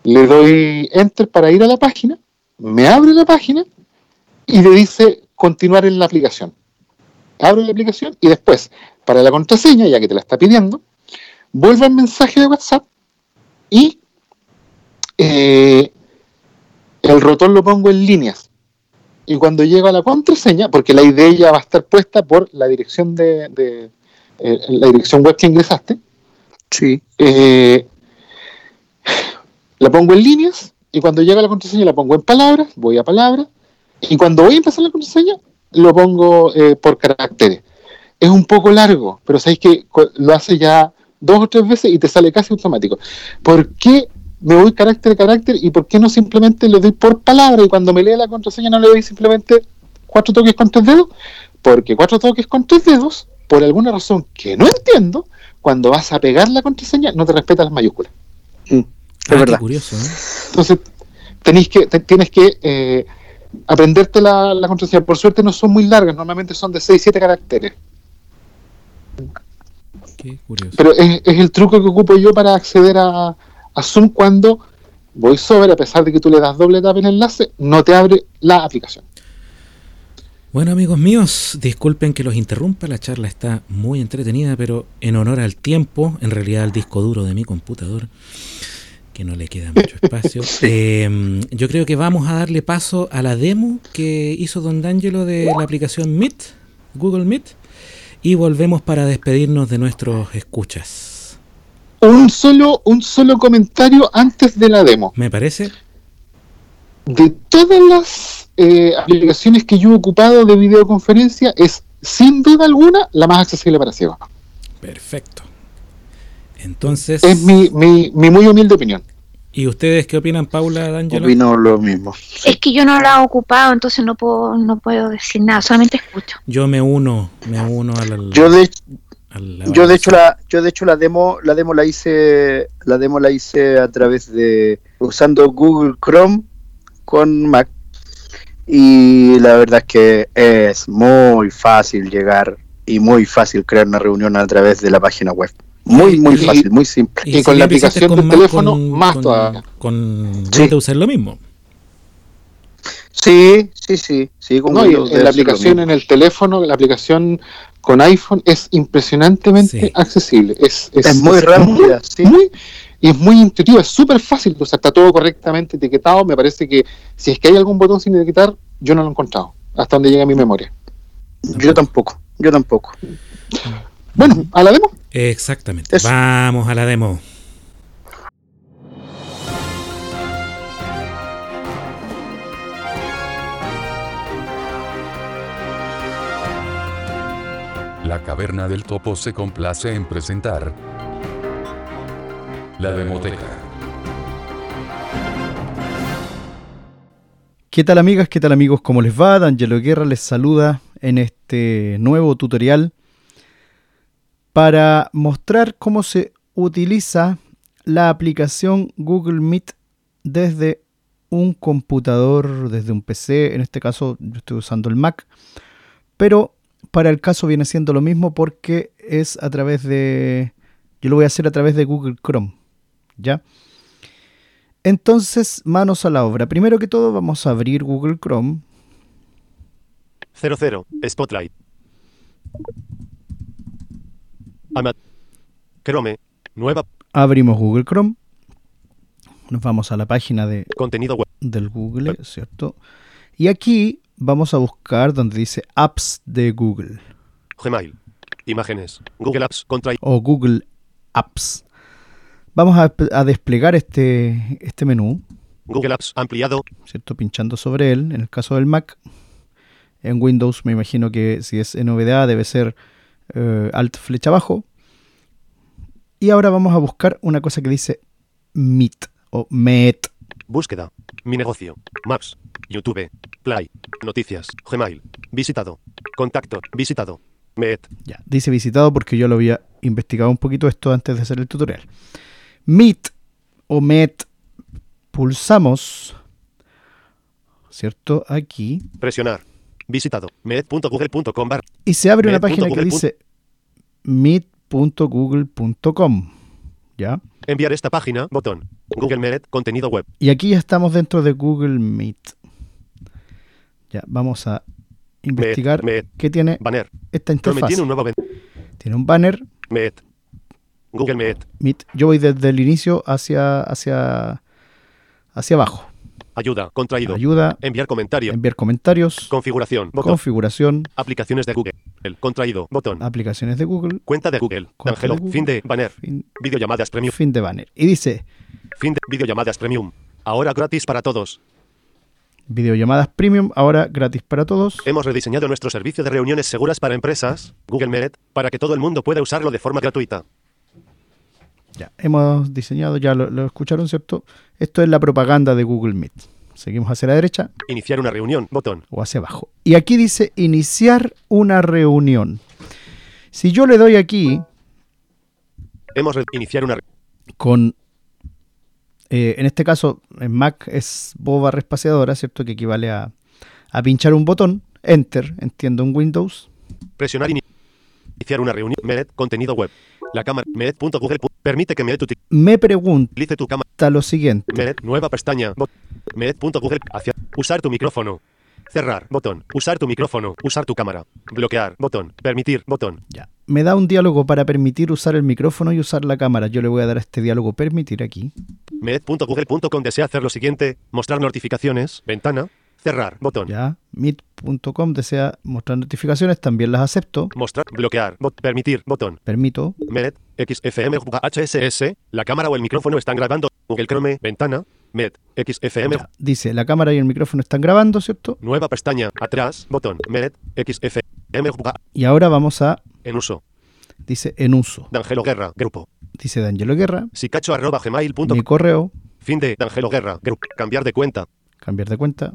Le doy enter para ir a la página. Me abre la página y le dice continuar en la aplicación. Abro la aplicación y después, para la contraseña, ya que te la está pidiendo, vuelvo al mensaje de WhatsApp y eh, el rotor lo pongo en líneas. Y cuando llego a la contraseña, porque la ID ya va a estar puesta por la dirección de, de, eh, la dirección web que ingresaste, Sí. eh, la pongo en líneas y cuando llega la contraseña la pongo en palabras, voy a palabras y cuando voy a empezar la contraseña lo pongo eh, por caracteres. Es un poco largo, pero sabéis que lo hace ya dos o tres veces y te sale casi automático. ¿Por qué me voy carácter a carácter y por qué no simplemente le doy por palabra y cuando me lee la contraseña no le doy simplemente cuatro toques con tres dedos? Porque cuatro toques con tres dedos, por alguna razón que no entiendo, cuando vas a pegar la contraseña no te respeta las mayúsculas. Mm, Ah, es qué verdad. curioso, ¿eh? Entonces, tenéis que, te- tienes que eh, aprenderte la, la contraseña. Por suerte no son muy largas, normalmente son de 6-7 caracteres. Qué curioso. Pero es, es el truco que ocupo yo para acceder a, a Zoom cuando VoiceOver, a pesar de que tú le das doble tap en el enlace, no te abre la aplicación. Bueno amigos míos, disculpen que los interrumpa, la charla está muy entretenida, pero en honor al tiempo, en realidad al disco duro de mi computador, que no le queda mucho espacio, eh, yo creo que vamos a darle paso a la demo que hizo Don D'Angelo de la aplicación Meet, Google Meet, y volvemos para despedirnos de nuestros escuchas. Un solo, un solo comentario antes de la demo. ¿Me parece? De todas las eh, aplicaciones que yo he ocupado de videoconferencia, es sin duda alguna la más accesible para ciegos. Perfecto. Entonces, Es mi, mi, mi muy humilde opinión. ¿y ustedes qué opinan, Paula, D'Angelo? Opino lo mismo. Es que yo no la he ocupado, entonces no puedo, no puedo decir nada, solamente escucho. Yo me uno, me uno al... Yo de, a la Yo de hecho la, yo de hecho la demo, la demo la hice, la demo la hice a través de usando Google Chrome con Mac y la verdad es que es muy fácil llegar y muy fácil crear una reunión a través de la página web. Muy muy Y- fácil, muy simple. Y con la aplicación del teléfono, más con, todavía. Con Sí. Windows es lo mismo. Sí, sí, sí, sí. con No, y la aplicación en el teléfono, la aplicación con iPhone es impresionantemente Sí. accesible. Es, es muy rápida, sí. muy- y es muy intuitivo, es súper fácil de usar, está todo correctamente etiquetado. Me parece que si es que hay algún botón sin etiquetar, yo no lo he encontrado, hasta donde llega mi memoria. Yo tampoco, yo tampoco. Bueno, a la demo. Exactamente. Eso. Vamos a la demo. La Caverna del Topo se complace en presentar la Demoteca. ¿Qué tal amigas? ¿Qué tal amigos? ¿Cómo les va? D'Angelo Guerra les saluda en este nuevo tutorial para mostrar cómo se utiliza la aplicación Google Meet desde un computador, desde un PC, en este caso yo estoy usando el Mac, pero para el caso viene siendo lo mismo porque es a través de, yo lo voy a hacer a través de Google Chrome, ¿ya? Entonces, manos a la obra. Primero que todo, vamos a abrir Google Chrome. 00. Spotlight. Chrome. Nueva. Abrimos Google Chrome. Nos vamos a la página de, Contenido web. del Google, ¿cierto? Y aquí vamos a buscar donde dice Apps de Google Gmail. Imágenes. Google Apps. Contra. o Google Apps. Vamos a, a desplegar este, este menú, Google Apps. Ampliado. ¿cierto? Pinchando sobre él, en el caso del Mac. En Windows me imagino que si es NVDA debe ser eh, Alt flecha abajo. Y ahora vamos a buscar una cosa que dice Meet o Met. Búsqueda. Mi negocio. Maps. YouTube. Play. Noticias. Gmail. Visitado. Contacto. Visitado. Met. Ya, dice visitado porque yo lo había investigado un poquito esto antes de hacer el tutorial. Meet o Met, pulsamos, ¿cierto? Aquí. Presionar. Visitado. Met.google.com bar. Y se abre una página que dice meet.google.com. ¿Ya? Enviar esta página. Botón. Google Met. Contenido web. Y aquí ya estamos dentro de Google Meet. Ya, vamos a investigar Met. qué tiene Banner. esta interfaz. tiene un nuevo ven- Tiene un banner, Met. Google Met. Meet. Yo voy desde el inicio hacia, hacia, hacia abajo. Ayuda. Contraído. Ayuda, Enviar comentario. enviar comentarios, Configuración. Botón. configuración, Aplicaciones de Google. El contraído. Botón. aplicaciones de Google, Cuenta de Google. Cuenta Angelo. de Google. Fin de banner. fin, Videollamadas premium. fin de banner. Y dice Fin de videollamadas premium. Ahora gratis para todos. videollamadas premium, ahora gratis para todos. Hemos rediseñado nuestro servicio de reuniones seguras para empresas, Google Meet, para que todo el mundo pueda usarlo de forma gratuita. Ya, hemos diseñado, ya lo, lo escucharon, ¿cierto? Esto es la propaganda de Google Meet. Seguimos hacia la derecha Iniciar una reunión. Botón. o hacia abajo. Y aquí dice iniciar una reunión. Si yo le doy aquí Hemos iniciar una con, eh, en este caso, en Mac es voz barra espaciadora, ¿cierto? Que equivale a, a pinchar un botón, Enter, entiendo en Windows. presionar ini- iniciar una reunión. Meet. Contenido web. La cámara. Meet.google. Permite que Meet Me pregunta utilice tu cámara. lo siguiente. Meet. Nueva pestaña. Meet.google. Hacia. Usar tu micrófono. Cerrar. Botón. Usar tu micrófono. Usar tu cámara. Bloquear. Botón. Permitir. Botón. Ya. Me da un diálogo para permitir usar el micrófono y usar la cámara. Yo le voy a dar a este diálogo permitir aquí. Meet.google.com desea hacer lo siguiente. Mostrar notificaciones. Ventana. Cerrar. Botón. Ya. Meet.com desea mostrar notificaciones, también las acepto. Mostrar. Bloquear. Bot. Permitir. Botón. Permito. Met. XFM. HSS. La cámara o el micrófono están grabando. Google Chrome. Ventana. Met. XFM. Ya. Dice, la cámara y el micrófono están grabando, ¿cierto? Nueva pestaña. Atrás. Botón. Met. XFM. Y ahora vamos a, En uso. dice, en uso. D'Angelo Guerra. Grupo. Dice de Angelo Guerra, Sicacho arroba mi correo, Fin de D'Angelo Guerra. Grupo. Cambiar de cuenta. cambiar de cuenta,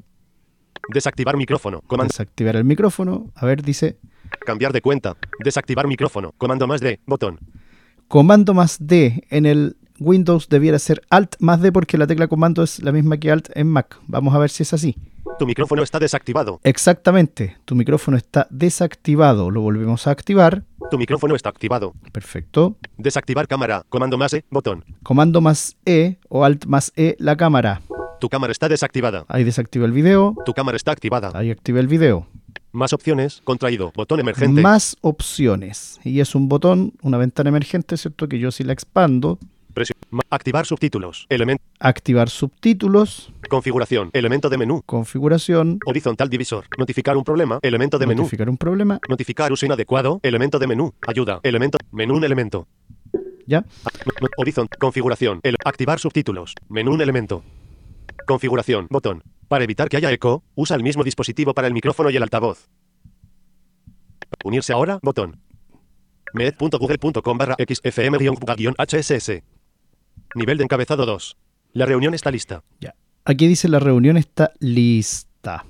Desactivar micrófono. Command. desactivar el micrófono. A ver, dice, Cambiar de cuenta. Desactivar micrófono. Comando más D. Botón. Comando más D en el Windows debiera ser Alt más D porque la tecla comando es la misma que Alt en Mac. Vamos a ver si es así. Tu micrófono está desactivado. Exactamente, tu micrófono está desactivado. Lo volvemos a activar. Tu micrófono está activado. Perfecto. Desactivar cámara. Comando más E. Botón. Comando más E o Alt más E la cámara. Tu cámara está desactivada. Ahí desactiva el video. Tu cámara está activada. Ahí activa el video. Más opciones. Contraído. Botón emergente. Más opciones. Y es un botón, una ventana emergente, ¿cierto? Que yo si la expando, Presión. Activar subtítulos. Elemento. activar subtítulos, Configuración. Elemento de menú. configuración, Horizontal divisor. Notificar un problema. Elemento de menú. notificar un problema, Notificar uso inadecuado. Elemento de menú. Ayuda. Elemento. Menú un elemento. ¿ya? Horizonte. Configuración. El- activar subtítulos. Menú un elemento. Configuración. Botón. Para evitar que haya eco, usa el mismo dispositivo para el micrófono y el altavoz. Unirse ahora. Botón. med.google.com barra xfm-hss. Nivel de encabezado 2. La reunión está lista. Ya. Aquí dice la reunión está lista.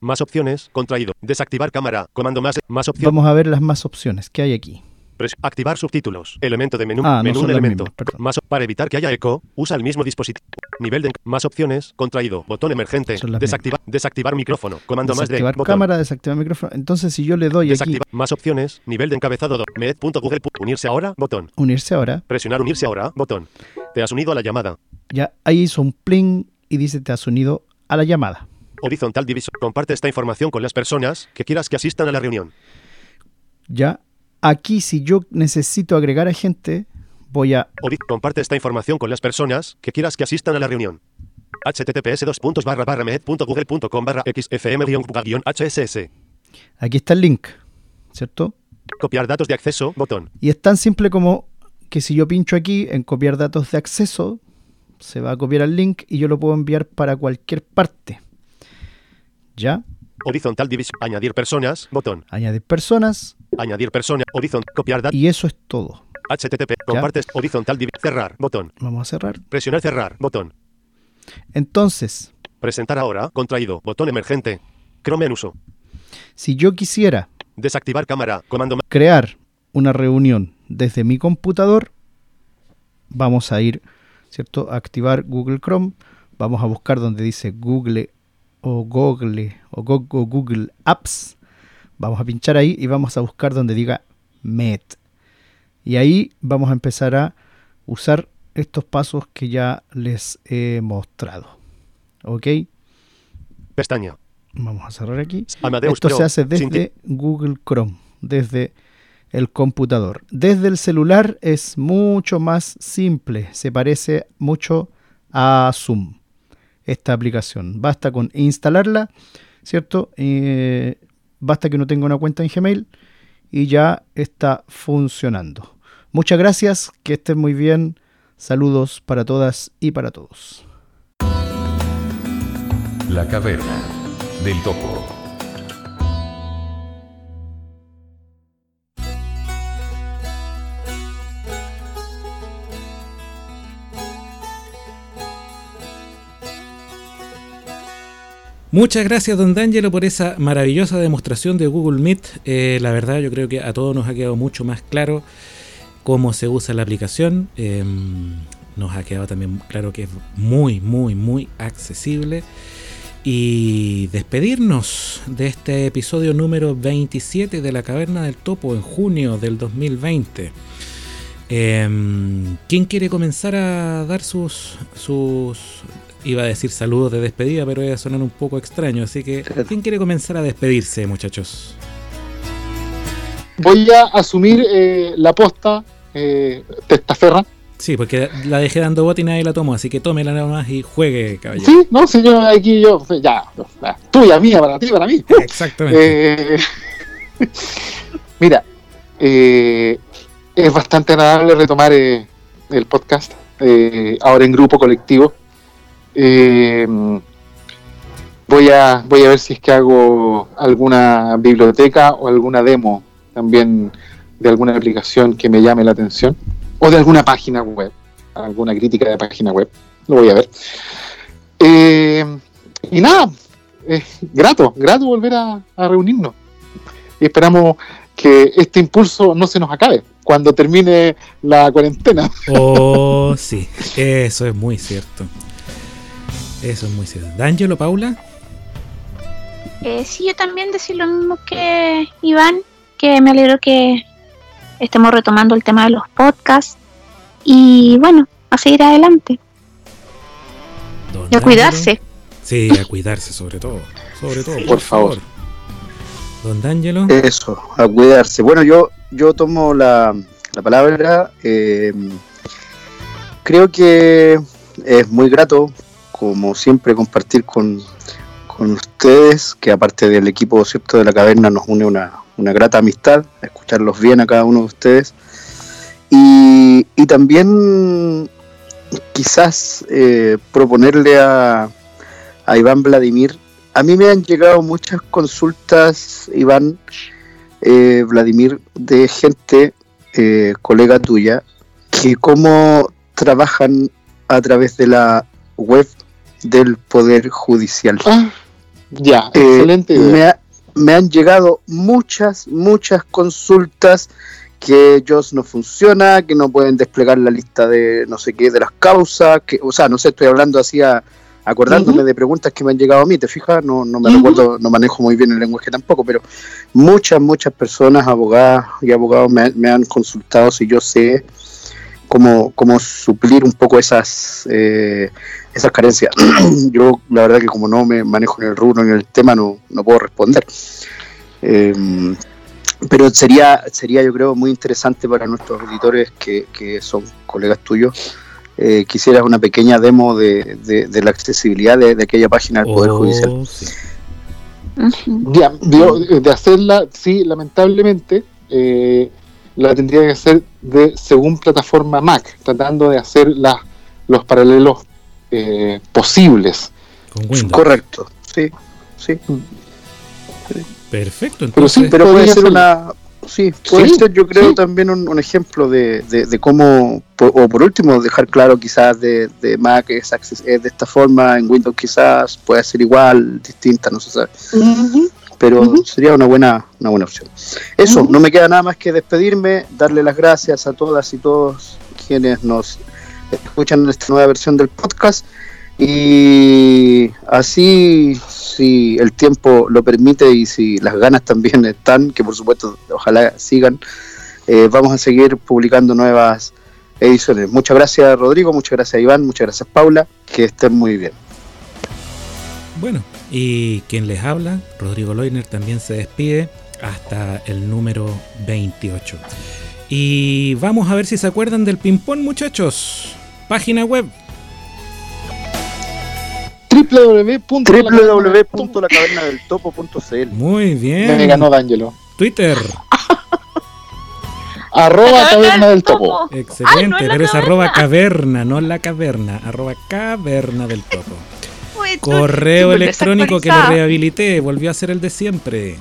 Más opciones. Contraído. Desactivar cámara. Comando más. Más opciones. Vamos a ver las más opciones que hay aquí. Pres- activar subtítulos. Elemento de menú. Ah, menú elemento. mismas. Más, para evitar que haya eco, usa el mismo dispositivo. Nivel de más opciones. Contraído. Botón emergente. Desactivar, desactivar micrófono. Comando más de Desactivar botón. cámara, desactivar micrófono. Entonces si yo le doy aquí Desactiva más opciones. Nivel de encabezado 2. Med.google. Unirse ahora. Botón. unirse ahora, Presionar unirse ahora. Botón. Te has unido a la llamada. ya ahí hizo un pling y dice te has unido a la llamada. Horizontal divisor. Comparte esta información con las personas que quieras que asistan a la reunión. Ya aquí si yo necesito agregar a gente, voy a comparte esta información con las personas que quieras que asistan a la reunión. https med.google.com barra xfm-hss. aquí está el link, ¿cierto? Copiar datos de acceso, botón. Y es tan simple como que si yo pincho aquí en copiar datos de acceso, se va a copiar el link y yo lo puedo enviar para cualquier parte. ¿Ya? Horizontal divisor. Añadir personas, botón. Añadir personas Añadir persona. Horizontal. Copiar datos. y eso es todo. http. Compartes. Horizontal divisor. Cerrar, botón. Vamos a cerrar. Presionar cerrar, botón. Entonces, Presentar ahora. Contraído. Botón emergente. Chrome en uso. si yo quisiera Desactivar cámara. Comando ma- crear una reunión desde mi computador, vamos a ir, ¿cierto? A activar Google Chrome, vamos a buscar donde dice Google o Google o Go- o Google Apps, vamos a pinchar ahí y vamos a buscar donde diga Met. Y ahí vamos a empezar a usar estos pasos que ya les he mostrado. ¿Ok? Pestaña. Vamos a cerrar aquí. Amadeus Esto Pro. se hace desde Google Chrome, desde el computador. Desde el celular es mucho más simple, se parece mucho a Zoom, esta aplicación. Basta con instalarla, ¿cierto? Eh, basta que uno tenga una cuenta en Gmail y ya está funcionando. Muchas gracias, que estén muy bien. Saludos para todas y para todos. La caverna del topo. Muchas gracias, don D'Angelo, por esa maravillosa demostración de Google Meet. Eh, la verdad, yo creo que a todos nos ha quedado mucho más claro cómo se usa la aplicación. Eh, nos ha quedado también claro que es muy, muy, muy accesible. Y despedirnos de este episodio número 27 de La Caverna del Topo en junio del 2020. Eh, ¿Quién quiere comenzar a dar sus, sus Iba a decir saludos de despedida, pero iba a sonar un poco extraño. Así que, ¿quién quiere comenzar a despedirse, muchachos? Voy a asumir eh, la posta eh, testaferra. Sí, porque la dejé dando bote y nadie la tomó, así que tómela nada más y juegue, caballero. Sí, no, si yo aquí yo, ya, ya, tuya, mía, para ti, para mí. Exactamente. Eh, mira, eh, es bastante agradable retomar eh, el podcast, eh, ahora en grupo colectivo. Eh, voy, a, voy a ver si es que hago alguna biblioteca o alguna demo también de alguna aplicación que me llame la atención o de alguna página web, alguna crítica de página web. Lo voy a ver. Eh, y nada, es grato, grato volver a reunirnos. y esperamos que este impulso no se nos acabe cuando termine la cuarentena. Oh, sí, eso es muy cierto. Eso es muy cierto. D'Angelo, Paula. Eh, sí, yo también decir lo mismo que Iván, que me alegro que estemos retomando el tema de los podcasts y bueno, a seguir adelante Don y a cuidarse. Sí, a cuidarse sobre todo. Sobre todo, por, Por favor. Don D'Angelo. Eso, a cuidarse. Bueno, yo, yo tomo la, la palabra. eh, creo que es muy grato, como siempre, compartir con, con ustedes, que aparte del equipo cierto de la caverna nos une una, una grata amistad, escucharlos bien a cada uno de ustedes. Y, y también quizás eh, proponerle a, Iván Vladimir a mí me han llegado muchas consultas, Iván, eh, Vladimir, de gente, eh, colega tuya, que cómo trabajan a través de la web del Poder Judicial. Ah, ya, Eh, excelente idea. me, ha- me han llegado muchas, muchas consultas que ellos no funciona, que no pueden desplegar la lista de no sé qué, de las causas, que, o sea, no sé, estoy hablando así a- acordándome de preguntas que me han llegado a mí, ¿te fijas? No, no me Ujú. recuerdo, no manejo muy bien el lenguaje tampoco, pero muchas, muchas personas, abogadas y abogados me, me han consultado si yo sé cómo, cómo suplir un poco esas, eh, esas carencias. yo, la verdad que como no me manejo en el rubro, en el tema, no, no puedo responder. Eh, pero sería, sería yo creo muy interesante para nuestros auditores que, que son colegas tuyos. Eh, quisieras una pequeña demo de, de- de la accesibilidad de, de aquella página del Poder Oh, Judicial. sí. Ujú. Ya, yo, de hacerla, sí, lamentablemente, eh, la tendría que hacer de según plataforma Mac, tratando de hacer las los paralelos eh, posibles. Con Windows. Correcto, sí, sí. Perfecto, Pero sí, Pero puede ser una. Sí, puede Sí, ser, yo creo, sí. también un, un ejemplo de, de- de cómo, o por último, dejar claro quizás de, de Mac es, acces- es de esta forma, en Windows quizás puede ser igual, distinta, no se sabe. Pero sería una buena, una buena opción. Eso, no me queda nada más que despedirme, darle las gracias a todas y todos quienes nos escuchan esta nueva versión del podcast. Y así, si el tiempo lo permite y si las ganas también están, que por supuesto ojalá sigan, eh, vamos a seguir publicando nuevas ediciones. Muchas gracias Rodrigo, muchas gracias Iván, muchas gracias Paula, que estén muy bien. Bueno, y quien les habla, Rodrigo Loiner, también se despide hasta el número 28. Y vamos a ver si se acuerdan del ping-pong, muchachos. Página web. www.lacavernadeltopo.cl Muy Me bien. ganó D'Angelo. Twitter. Arroba caverna del topo. Excelente, Ay, no pero es caverna. arroba caverna, no la caverna. Arroba caverna del topo. Correo electrónico que lo rehabilité, volvió a ser el de siempre.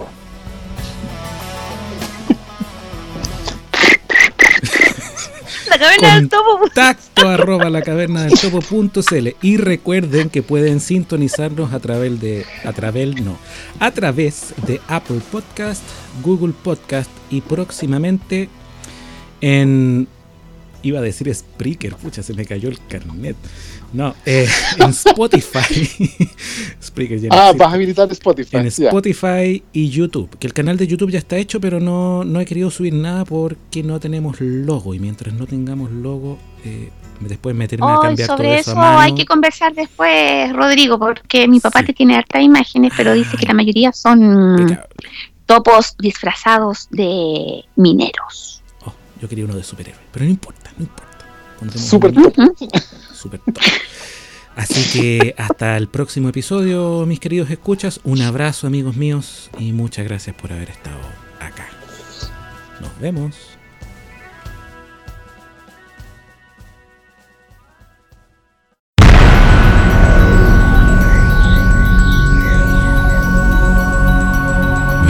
La caverna del topo. Contacto arroba la caverna del topo.cl y recuerden que pueden sintonizarnos a través de a través no a través de Apple Podcast, Google Podcast y próximamente en iba a decir Spreaker, pucha se me cayó el carnet. No, eh, en Spotify. Spreaker ya Ah, vas a habilitar Spotify. en. Spotify y YouTube. Que el canal de YouTube ya está hecho, pero no, no he querido subir nada porque no tenemos logo. Y mientras no tengamos logo, eh, después meterme a cambiar todo sobre eso, eso a mano. hay que conversar después, Rodrigo, porque mi papá Sí. te tiene hartas imágenes, pero dice que la mayoría son topos disfrazados de mineros. Oh, yo quería uno de superhéroe, pero no importa, no importa. Pondremos Super top. Ujú. super top. Así que hasta el próximo episodio, mis queridos escuchas. Un abrazo, amigos míos, y muchas gracias por haber estado acá. Nos vemos.